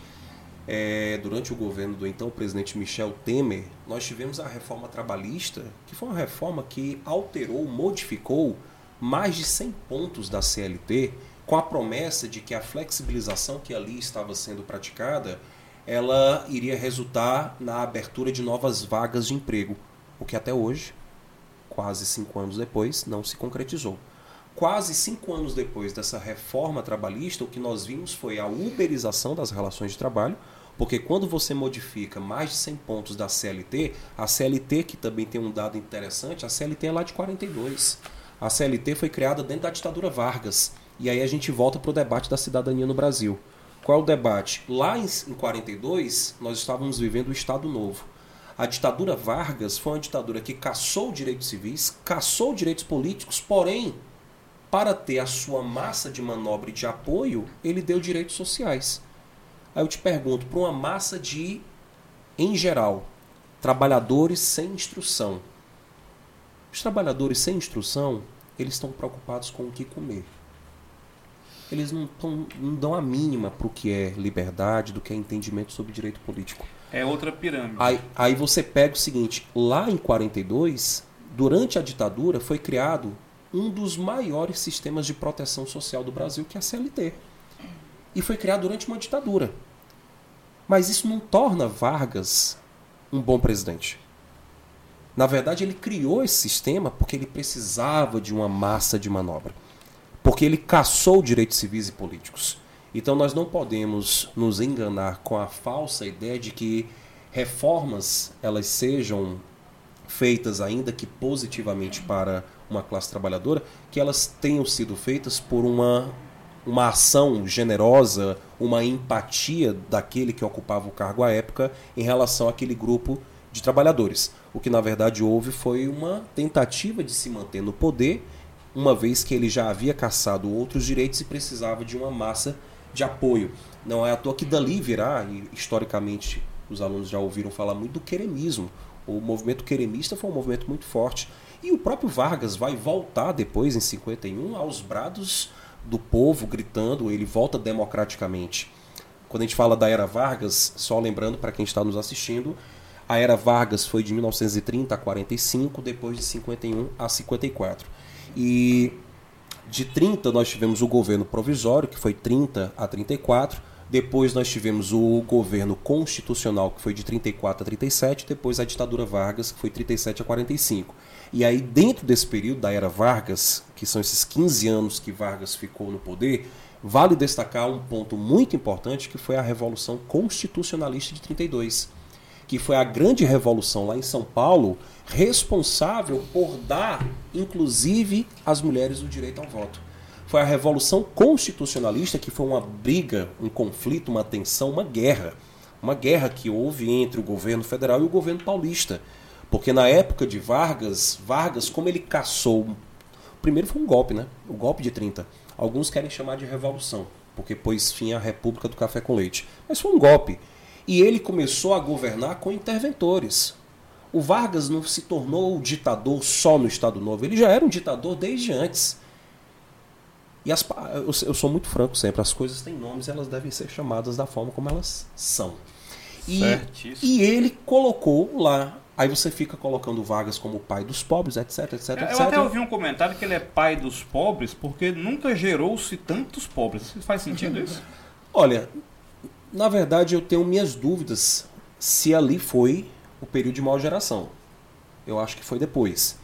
Speaker 3: é, durante o governo do então presidente Michel Temer, nós tivemos a reforma trabalhista, que foi uma reforma que alterou, modificou mais de 100 pontos da CLT, com a promessa de que a flexibilização que ali estava sendo praticada, ela iria resultar na abertura de novas vagas de emprego, o que até hoje, quase cinco anos depois, não se concretizou. Quase cinco anos depois dessa reforma trabalhista, o que nós vimos foi a uberização das relações de trabalho, Porque quando você modifica mais de 100 pontos da CLT, a CLT, que também tem um dado interessante, a CLT é lá de 42. A CLT foi criada dentro da ditadura Vargas. E aí a gente volta para o debate da cidadania no Brasil. Qual é o debate? Lá em 42, nós estávamos vivendo o Estado Novo. A ditadura Vargas foi uma ditadura que caçou direitos civis, caçou direitos políticos, porém, para ter a sua massa de manobra e de apoio, ele deu direitos sociais. Aí eu te pergunto, para uma massa de, em geral, trabalhadores sem instrução. Os trabalhadores sem instrução, eles estão preocupados com o que comer. Eles não, tão, não dão a mínima para o que é liberdade, do que é entendimento sobre direito político.
Speaker 1: É outra pirâmide.
Speaker 3: Aí, aí você pega o seguinte, lá em 42, durante a ditadura, foi criado um dos maiores sistemas de proteção social do Brasil, que é a CLT e foi criado durante uma ditadura. Mas isso não torna Vargas um bom presidente. Na verdade, ele criou esse sistema porque ele precisava de uma massa de manobra. Porque ele caçou direitos civis e políticos. Então nós não podemos nos enganar com a falsa ideia de que reformas elas sejam feitas ainda que positivamente para uma classe trabalhadora, que elas tenham sido feitas por uma uma ação generosa, uma empatia daquele que ocupava o cargo à época em relação àquele grupo de trabalhadores. O que na verdade houve foi uma tentativa de se manter no poder, uma vez que ele já havia caçado outros direitos e precisava de uma massa de apoio. Não é à toa que dali virá, e historicamente os alunos já ouviram falar muito do queremismo. O movimento queremista foi um movimento muito forte. E o próprio Vargas vai voltar depois, em 51, aos brados do povo gritando, ele volta democraticamente. Quando a gente fala da era Vargas, só lembrando para quem está nos assistindo, a era Vargas foi de 1930 a 45, depois de 51 a 54. E de 30 nós tivemos o governo provisório, que foi 30 a 34, depois nós tivemos o governo constitucional, que foi de 34 a 37, depois a ditadura Vargas, que foi 37 a 45. E aí, dentro desse período da era Vargas, que são esses 15 anos que Vargas ficou no poder, vale destacar um ponto muito importante que foi a Revolução Constitucionalista de 32, que foi a grande revolução lá em São Paulo, responsável por dar, inclusive, às mulheres o direito ao voto. Foi a Revolução Constitucionalista que foi uma briga, um conflito, uma tensão, uma guerra. Uma guerra que houve entre o governo federal e o governo paulista porque na época de Vargas, Vargas, como ele caçou. Primeiro foi um golpe, né? O golpe de 30. Alguns querem chamar de revolução, porque pôs fim à República do Café com Leite. Mas foi um golpe. E ele começou a governar com interventores. O Vargas não se tornou ditador só no Estado Novo, ele já era um ditador desde antes. E as, eu sou muito franco sempre, as coisas têm nomes elas devem ser chamadas da forma como elas são. E, e ele colocou lá Aí você fica colocando Vargas como pai dos pobres, etc, etc,
Speaker 1: Eu
Speaker 3: etc.
Speaker 1: até ouvi um comentário que ele é pai dos pobres porque nunca gerou-se tantos pobres. Faz sentido isso?
Speaker 3: Olha, na verdade eu tenho minhas dúvidas se ali foi o período de maior geração. Eu acho que foi depois.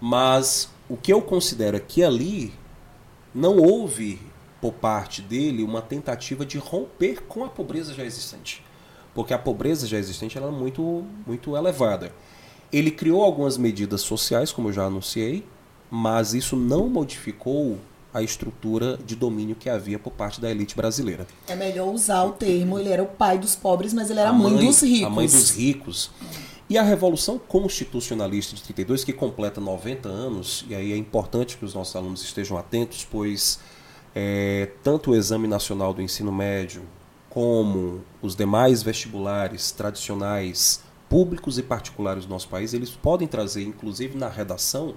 Speaker 3: Mas o que eu considero é que ali não houve por parte dele uma tentativa de romper com a pobreza já existente porque a pobreza já existente era é muito, muito elevada. Ele criou algumas medidas sociais, como eu já anunciei, mas isso não modificou a estrutura de domínio que havia por parte da elite brasileira.
Speaker 2: É melhor usar o termo, ele era o pai dos pobres, mas ele era a mãe, mãe dos ricos.
Speaker 3: A mãe dos ricos. E a Revolução Constitucionalista de 32, que completa 90 anos, e aí é importante que os nossos alunos estejam atentos, pois é, tanto o Exame Nacional do Ensino Médio, como os demais vestibulares tradicionais, públicos e particulares do nosso país, eles podem trazer, inclusive na redação,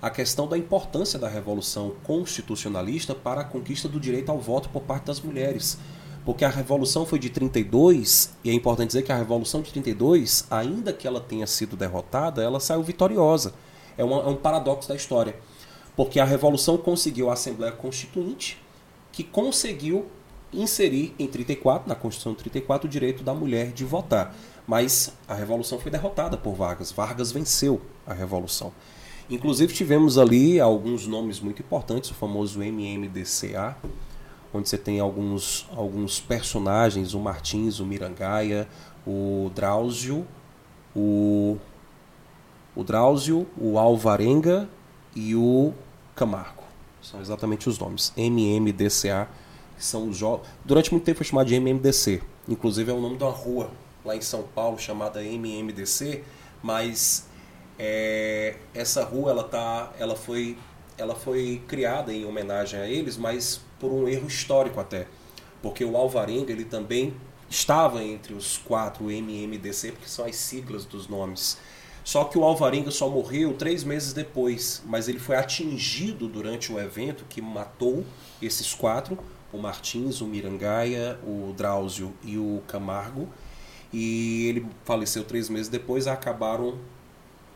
Speaker 3: a questão da importância da Revolução Constitucionalista para a conquista do direito ao voto por parte das mulheres. Porque a Revolução foi de 32, e é importante dizer que a Revolução de 32, ainda que ela tenha sido derrotada, ela saiu vitoriosa. É, uma, é um paradoxo da história. Porque a Revolução conseguiu a Assembleia Constituinte, que conseguiu inserir em 34, na Constituição de 34, o direito da mulher de votar. Mas a revolução foi derrotada por Vargas. Vargas venceu a revolução. Inclusive tivemos ali alguns nomes muito importantes, o famoso MMDCA, onde você tem alguns, alguns personagens, o Martins, o Mirangaia, o Drauzio, o, o Drauzio, o Alvarenga e o Camargo. São exatamente os nomes. MMDCA, são os jogos. Durante muito tempo foi chamado de MMDC. Inclusive é o nome de uma rua lá em São Paulo chamada MMDC, mas é, essa rua ela tá, ela foi, ela foi criada em homenagem a eles, mas por um erro histórico até, porque o Alvarenga ele também estava entre os quatro MMDC, porque são as siglas dos nomes. Só que o Alvarenga só morreu três meses depois, mas ele foi atingido durante o evento que matou esses quatro, o Martins, o Mirangaia, o Drauzio e o Camargo. E ele faleceu três meses depois, acabaram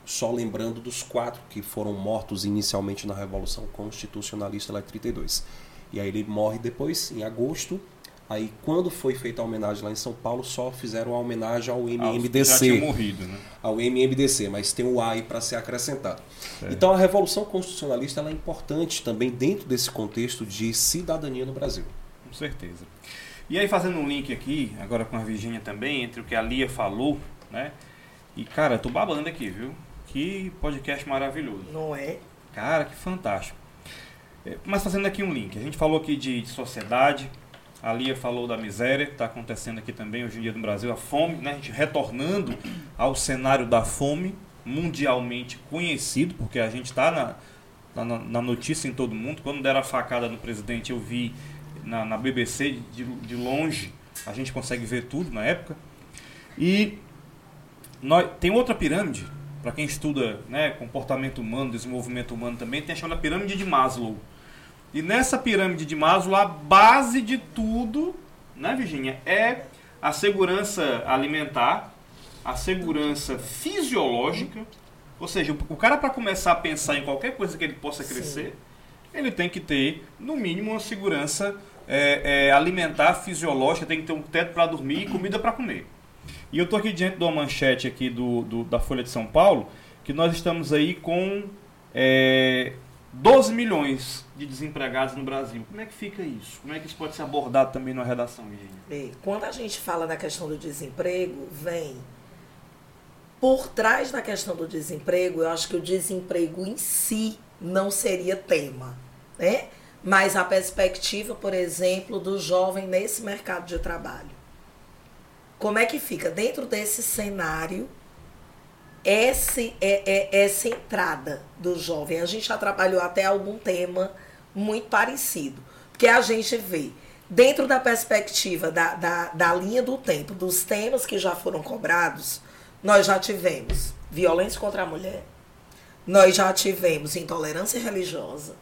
Speaker 3: só lembrando dos quatro que foram mortos inicialmente na Revolução Constitucionalista lá de 32. E aí ele morre depois, em agosto, Aí, quando foi feita a homenagem lá em São Paulo, só fizeram a homenagem ao MMDC.
Speaker 1: Já tinha morrido, né?
Speaker 3: Ao MMDC, mas tem o AI para ser acrescentado. É. Então, a Revolução Constitucionalista é importante também dentro desse contexto de cidadania no Brasil.
Speaker 1: Com certeza. E aí, fazendo um link aqui, agora com a Virgínia também, entre o que a Lia falou, né? E, cara, tô babando aqui, viu? Que podcast maravilhoso.
Speaker 4: Não é?
Speaker 1: Cara, que fantástico. É, mas fazendo aqui um link, a gente falou aqui de sociedade, a Lia falou da miséria que está acontecendo aqui também hoje em dia no Brasil, a fome, né? a gente retornando ao cenário da fome, mundialmente conhecido, porque a gente está na, na, na, notícia em todo mundo. Quando deram a facada no presidente, eu vi na, na BBC de, de longe, a gente consegue ver tudo na época. E nós, tem outra pirâmide, para quem estuda né, comportamento humano, desenvolvimento humano também, tem a chamada pirâmide de Maslow e nessa pirâmide de Maslow, a base de tudo, né, Virginia, é a segurança alimentar, a segurança fisiológica. Ou seja, o cara para começar a pensar em qualquer coisa que ele possa crescer, Sim. ele tem que ter, no mínimo, uma segurança é, é, alimentar, fisiológica, tem que ter um teto para dormir e comida para comer. E eu estou aqui diante de uma manchete aqui do, do, da Folha de São Paulo, que nós estamos aí com é, 12 milhões de desempregados no Brasil. Como é que fica isso? Como é que isso pode ser abordado também na redação, Virginia?
Speaker 4: Quando a gente fala da questão do desemprego, vem por trás da questão do desemprego, eu acho que o desemprego em si não seria tema, né? Mas a perspectiva, por exemplo, do jovem nesse mercado de trabalho. Como é que fica dentro desse cenário esse, é, é, essa entrada do jovem. A gente já trabalhou até algum tema muito parecido. Porque a gente vê, dentro da perspectiva da, da, da linha do tempo, dos temas que já foram cobrados, nós já tivemos violência contra a mulher, nós já tivemos intolerância religiosa,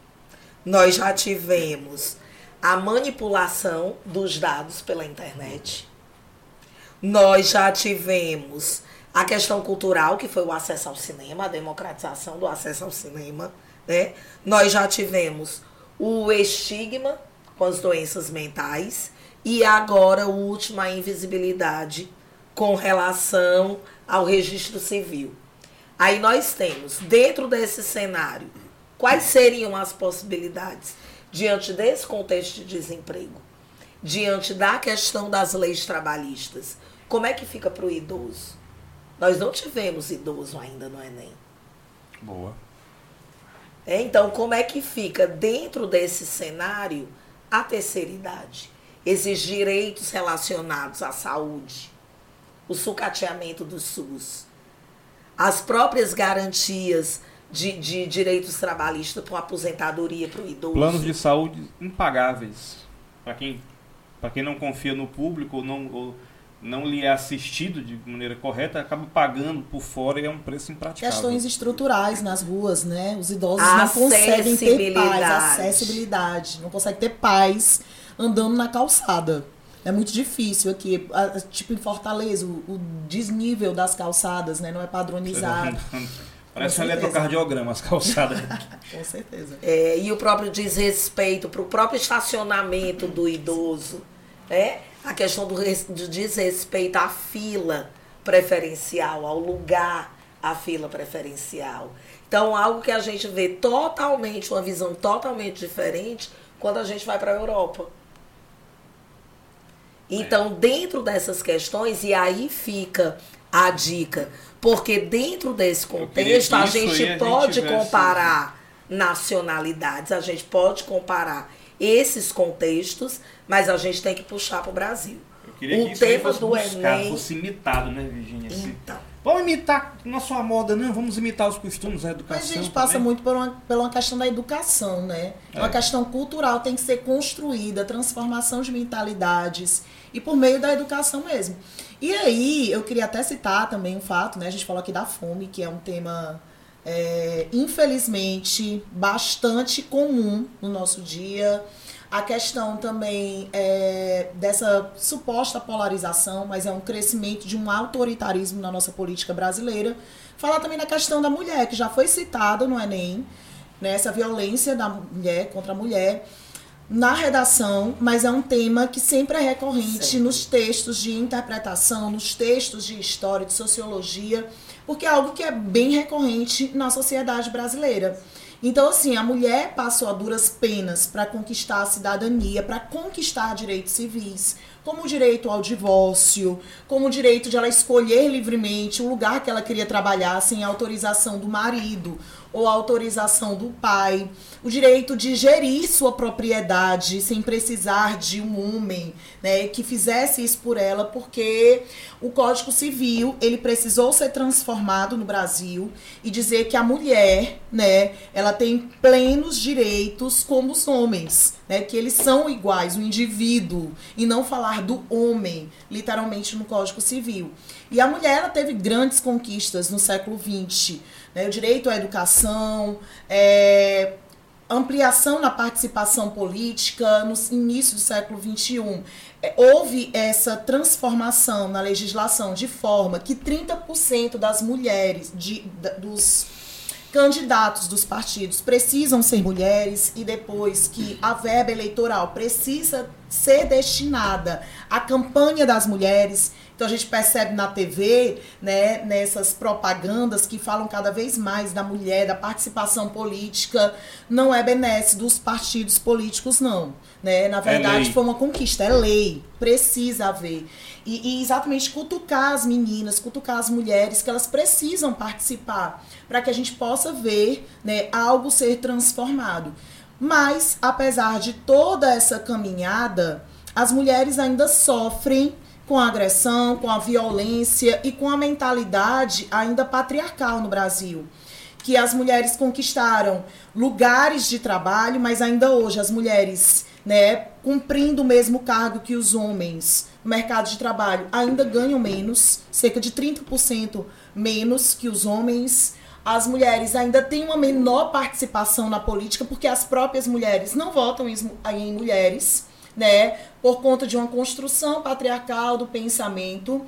Speaker 4: nós já tivemos a manipulação dos dados pela internet, nós já tivemos a questão cultural, que foi o acesso ao cinema, a democratização do acesso ao cinema. Né? Nós já tivemos o estigma com as doenças mentais e agora o último, a invisibilidade com relação ao registro civil. Aí nós temos, dentro desse cenário, quais seriam as possibilidades diante desse contexto de desemprego, diante da questão das leis trabalhistas? Como é que fica para o idoso? Nós não tivemos idoso ainda no Enem.
Speaker 1: Boa.
Speaker 4: É, então, como é que fica dentro desse cenário a terceira idade? Esses direitos relacionados à saúde, o sucateamento do SUS, as próprias garantias de, de direitos trabalhistas para aposentadoria para o idoso.
Speaker 1: Planos de saúde impagáveis. Para quem, quem não confia no público ou não. Ou não lhe é assistido de maneira correta, acaba pagando por fora e é um preço impraticável.
Speaker 2: Questões estruturais nas ruas, né? Os idosos não conseguem ter paz, acessibilidade, não conseguem ter paz andando na calçada. É muito difícil aqui, tipo em Fortaleza, o, desnível das calçadas, né? Não é padronizado.
Speaker 1: Parece um eletrocardiograma as calçadas.
Speaker 2: Com certeza.
Speaker 4: É, e o próprio desrespeito para o próprio estacionamento do idoso. É? A questão do, do desrespeito à fila preferencial, ao lugar à fila preferencial. Então, algo que a gente vê totalmente, uma visão totalmente diferente quando a gente vai para a Europa. Então, dentro dessas questões, e aí fica a dica, porque dentro desse contexto a gente a pode gente comparar nacionalidades, a gente pode comparar esses contextos, mas a gente tem que puxar para o Brasil.
Speaker 1: Eu queria o que tema fosse do buscado, Enem fosse imitado, né, Virginia?
Speaker 4: Então.
Speaker 1: Vamos imitar na sua moda, não, vamos imitar os costumes da educação.
Speaker 2: Mas a gente passa também. muito por uma, pela uma questão da educação, né? É. Uma questão cultural tem que ser construída, transformação de mentalidades e por meio da educação mesmo. E aí, eu queria até citar também um fato, né? A gente falou aqui da fome, que é um tema, é, infelizmente, bastante comum no nosso dia. A questão também é, dessa suposta polarização, mas é um crescimento de um autoritarismo na nossa política brasileira. Falar também da questão da mulher, que já foi citada no Enem, né, essa violência da mulher contra a mulher na redação, mas é um tema que sempre é recorrente sempre. nos textos de interpretação, nos textos de história, de sociologia, porque é algo que é bem recorrente na sociedade brasileira. Então, assim, a mulher passou a duras penas para conquistar a cidadania, para conquistar direitos civis, como o direito ao divórcio, como o direito de ela escolher livremente o lugar que ela queria trabalhar sem autorização do marido ou autorização do pai, o direito de gerir sua propriedade sem precisar de um homem, né, que fizesse isso por ela, porque o Código Civil, ele precisou ser transformado no Brasil e dizer que a mulher, né, ela tem plenos direitos como os homens, né, que eles são iguais, o indivíduo, e não falar do homem, literalmente no Código Civil. E a mulher ela teve grandes conquistas no século XX, né, o direito à educação, é, ampliação na participação política no início do século XXI. É, houve essa transformação na legislação de forma que 30% das mulheres, de, dos candidatos dos partidos precisam ser mulheres e depois que a verba eleitoral precisa ser destinada à campanha das mulheres, então a gente percebe na TV, né, nessas propagandas que falam cada vez mais da mulher, da participação política, não é benesse dos partidos políticos, não. Né? Na é verdade, é foi uma conquista, é lei, precisa haver. E, e exatamente cutucar as meninas, cutucar as mulheres, que elas precisam participar, para que a gente possa ver né, algo ser transformado. Mas, apesar de toda essa caminhada, as mulheres ainda sofrem com a agressão, com a violência e com a mentalidade ainda patriarcal no Brasil. Que as mulheres conquistaram lugares de trabalho, mas ainda hoje as mulheres, né, cumprindo o mesmo cargo que os homens no mercado de trabalho, ainda ganham menos, cerca de 30% menos que os homens. As mulheres ainda têm uma menor participação na política, porque as próprias mulheres não votam em mulheres né? Por conta de uma construção patriarcal do pensamento.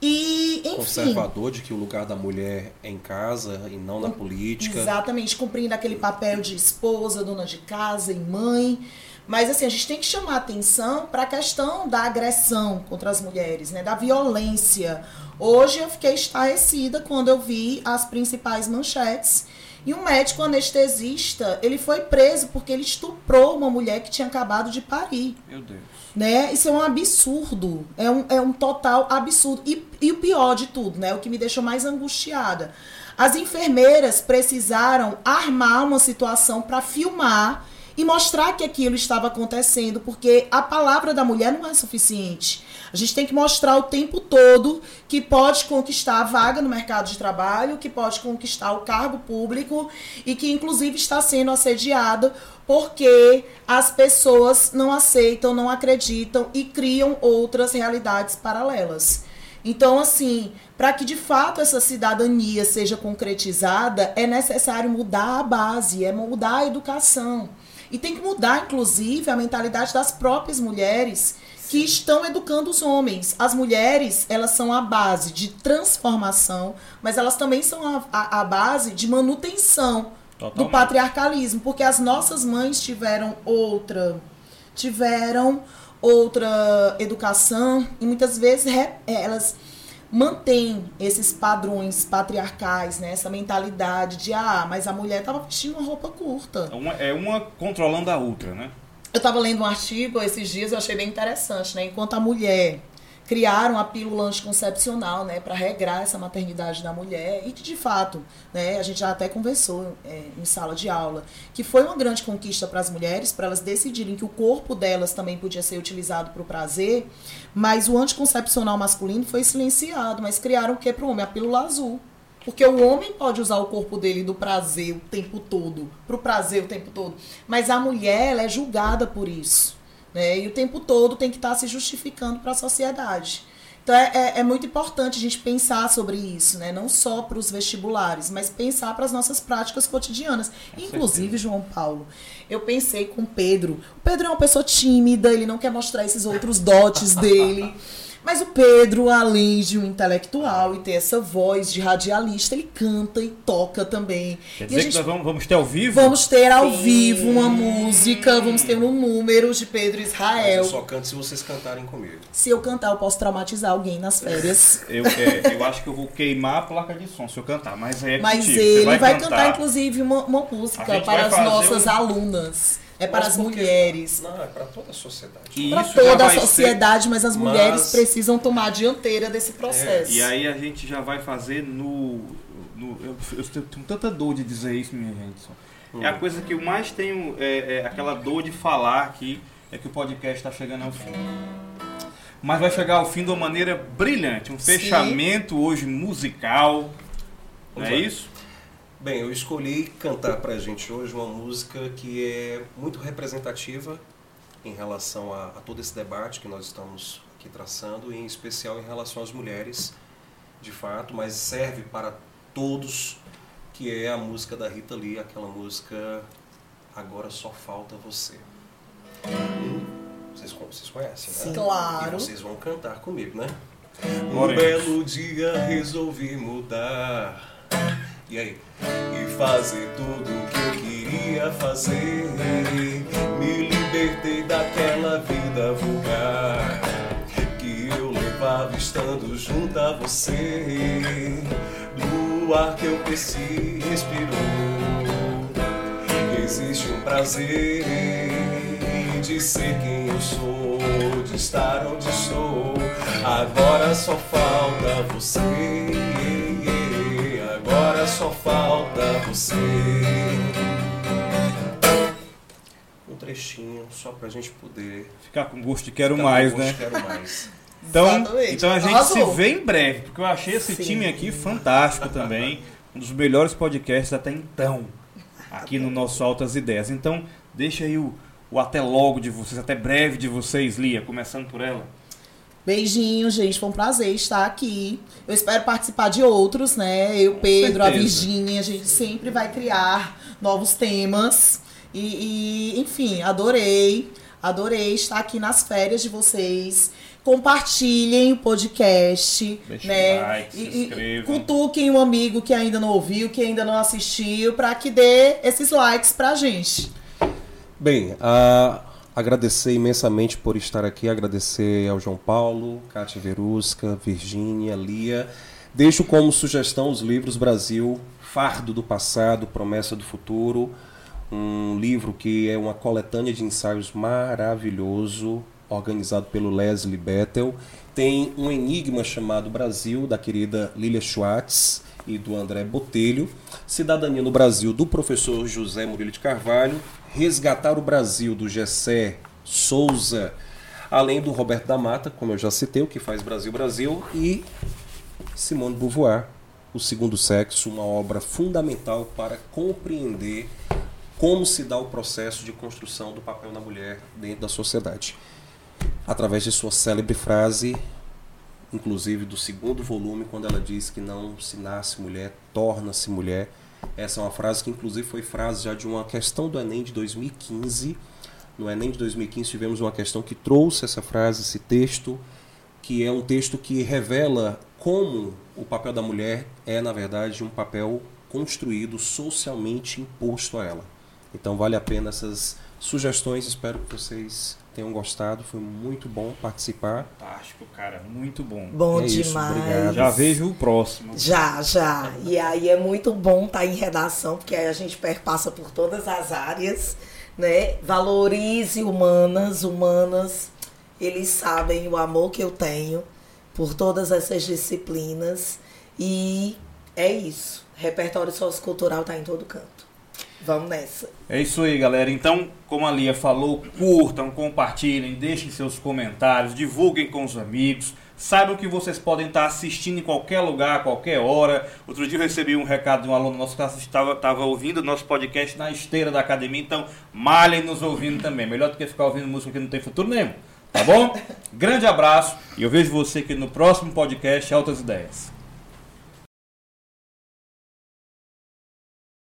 Speaker 2: E, enfim,
Speaker 3: conservador de que o lugar da mulher é em casa e não na política.
Speaker 2: Exatamente, cumprindo aquele papel de esposa, dona de casa e mãe. Mas assim, a gente tem que chamar atenção para a questão da agressão contra as mulheres, né, da violência. Hoje eu fiquei estarrecida quando eu vi as principais manchetes e um médico anestesista, ele foi preso porque ele estuprou uma mulher que tinha acabado de parir.
Speaker 1: Meu Deus.
Speaker 2: Né? Isso é um absurdo. É um, é um total absurdo. E, e o pior de tudo, né? O que me deixou mais angustiada. As enfermeiras precisaram armar uma situação para filmar e mostrar que aquilo estava acontecendo, porque a palavra da mulher não é suficiente. A gente tem que mostrar o tempo todo que pode conquistar a vaga no mercado de trabalho, que pode conquistar o cargo público e que, inclusive, está sendo assediada porque as pessoas não aceitam, não acreditam e criam outras realidades paralelas. Então, assim, para que de fato essa cidadania seja concretizada, é necessário mudar a base, é mudar a educação. E tem que mudar, inclusive, a mentalidade das próprias mulheres que estão educando os homens. As mulheres, elas são a base de transformação, mas elas também são a, a, a base de manutenção Totalmente. do patriarcalismo, porque as nossas mães tiveram outra, tiveram outra educação e muitas vezes elas mantêm esses padrões patriarcais, né? essa mentalidade de ah, mas a mulher estava vestindo uma roupa curta.
Speaker 1: É uma, é uma controlando a outra, né?
Speaker 2: Eu estava lendo um artigo esses dias, eu achei bem interessante, né? Enquanto a mulher criaram a pílula anticoncepcional, né, para regrar essa maternidade da mulher e que de fato, né, a gente já até conversou é, em sala de aula, que foi uma grande conquista para as mulheres, para elas decidirem que o corpo delas também podia ser utilizado para o prazer, mas o anticoncepcional masculino foi silenciado, mas criaram o que para o homem? A pílula azul. Porque o homem pode usar o corpo dele do prazer o tempo todo, pro prazer o tempo todo. Mas a mulher, ela é julgada por isso. Né? E o tempo todo tem que estar tá se justificando para a sociedade. Então é, é, é, muito importante a gente pensar sobre isso, né? Não só para os vestibulares, mas pensar para as nossas práticas cotidianas. Inclusive, João Paulo, eu pensei com o Pedro. O Pedro é uma pessoa tímida, ele não quer mostrar esses outros dotes dele. Mas o Pedro, além de um intelectual e ter essa voz de radialista, ele canta e toca também.
Speaker 1: Quer dizer
Speaker 2: gente,
Speaker 1: que nós vamos, vamos, ter ao vivo?
Speaker 2: Vamos ter ao Sim. vivo uma música, vamos ter um número de Pedro Israel.
Speaker 3: Mas eu só canto se vocês cantarem comigo.
Speaker 2: Se eu cantar, eu posso traumatizar alguém nas férias.
Speaker 1: eu, é, eu acho que eu vou queimar a placa de som se eu cantar, mas é
Speaker 2: Mas contigo. ele vai, vai cantar, cantar, inclusive, uma, uma música para as nossas um... alunas. É para as mulheres.
Speaker 3: Não, é para toda a sociedade.
Speaker 2: Para toda a sociedade, ser, mas as mulheres mas... precisam tomar a dianteira desse processo.
Speaker 1: É, e aí a gente já vai fazer no. no eu, eu, tenho tanta dor de dizer isso, minha gente. Hum. É a coisa que eu mais tenho, é, é aquela dor de falar aqui, é que o podcast está chegando ao fim. Mas vai chegar ao fim de uma maneira brilhante, um Sim. fechamento hoje musical. Não é isso?
Speaker 3: Bem, eu escolhi cantar para a gente hoje uma música que é muito representativa em relação a, a, todo esse debate que nós estamos aqui traçando, e em especial em relação às mulheres, de fato, mas serve para todos, que é a música da Rita Lee, aquela música Agora Só Falta Você. Vocês, vocês conhecem, né?
Speaker 2: Sim, claro.
Speaker 3: E vocês vão cantar comigo, né? Um belo dia resolvi mudar e aí? E fazer tudo o que eu queria fazer. Me libertei daquela vida vulgar que eu levava estando junto a você. Do ar que eu cresci, respirou. Existe um prazer de ser quem eu sou, de estar onde estou. Agora só falta você só falta você. Um trechinho só pra gente poder.
Speaker 1: Ficar com gosto de quero mais,
Speaker 3: né?
Speaker 1: De
Speaker 3: quero mais.
Speaker 1: Então, então a gente Arrasou. se vê em breve, porque eu achei esse Sim. time aqui fantástico também. Um dos melhores podcasts até então, aqui no nosso Altas Ideias. Então, deixa aí o, o até logo de vocês, até breve de vocês, Lia, começando por ela.
Speaker 2: Beijinho, gente. Foi um prazer estar aqui. Eu espero participar de outros, né? Eu, Pedro, a Virgínia, a gente sempre vai criar novos temas. E, e, enfim, adorei. Adorei estar aqui nas férias de vocês. Compartilhem o podcast,
Speaker 1: Deixa
Speaker 2: né?
Speaker 1: Like, e,
Speaker 2: e cutuquem um amigo que ainda não ouviu, que ainda não assistiu, para que dê esses likes pra gente.
Speaker 3: Bem, a Agradecer imensamente por estar aqui, agradecer ao João Paulo, Cátia Verusca, Virgínia, Lia. Deixo como sugestão os livros Brasil, Fardo do Passado, Promessa do Futuro, um livro que é uma coletânea de ensaios maravilhoso, organizado pelo Leslie Bettel. Tem um enigma chamado Brasil, da querida Lilia Schwartz e do André Botelho. Cidadania no Brasil, do professor José Murilo de Carvalho. Resgatar o Brasil, do Gessé Souza, além do Roberto da Mata, como eu já citei, o que faz Brasil Brasil, e Simone de Beauvoir, O Segundo Sexo, uma obra fundamental para compreender como se dá o processo de construção do papel da mulher dentro da sociedade. Através de sua célebre frase, inclusive do segundo volume, quando ela diz que não se nasce mulher, torna-se mulher, essa é uma frase que, inclusive, foi frase já de uma questão do Enem de 2015. No Enem de 2015 tivemos uma questão que trouxe essa frase, esse texto, que é um texto que revela como o papel da mulher é, na verdade, um papel construído, socialmente imposto a ela. Então, vale a pena essas sugestões. Espero que vocês tenham gostado. Foi muito bom participar.
Speaker 1: Fantástico, cara. Muito bom.
Speaker 4: Bom é demais.
Speaker 1: Isso, já vejo o próximo.
Speaker 4: Já, já. E aí é muito bom estar tá em redação, porque aí a gente perpassa por todas as áreas. né? Valorize humanas, humanas. Eles sabem o amor que eu tenho por todas essas disciplinas e é isso. Repertório sociocultural está em todo canto. Vamos nessa.
Speaker 1: É isso aí, galera. Então, como a Lia falou, curtam, compartilhem, deixem seus comentários, divulguem com os amigos. Saibam que vocês podem estar assistindo em qualquer lugar, a qualquer hora. Outro dia eu recebi um recado de um aluno nosso que estava, ouvindo o nosso podcast na esteira da academia, então malhem nos ouvindo também. Melhor do que ficar ouvindo música que não tem futuro nenhum. Tá bom? Grande abraço e eu vejo você aqui no próximo podcast Altas Ideias.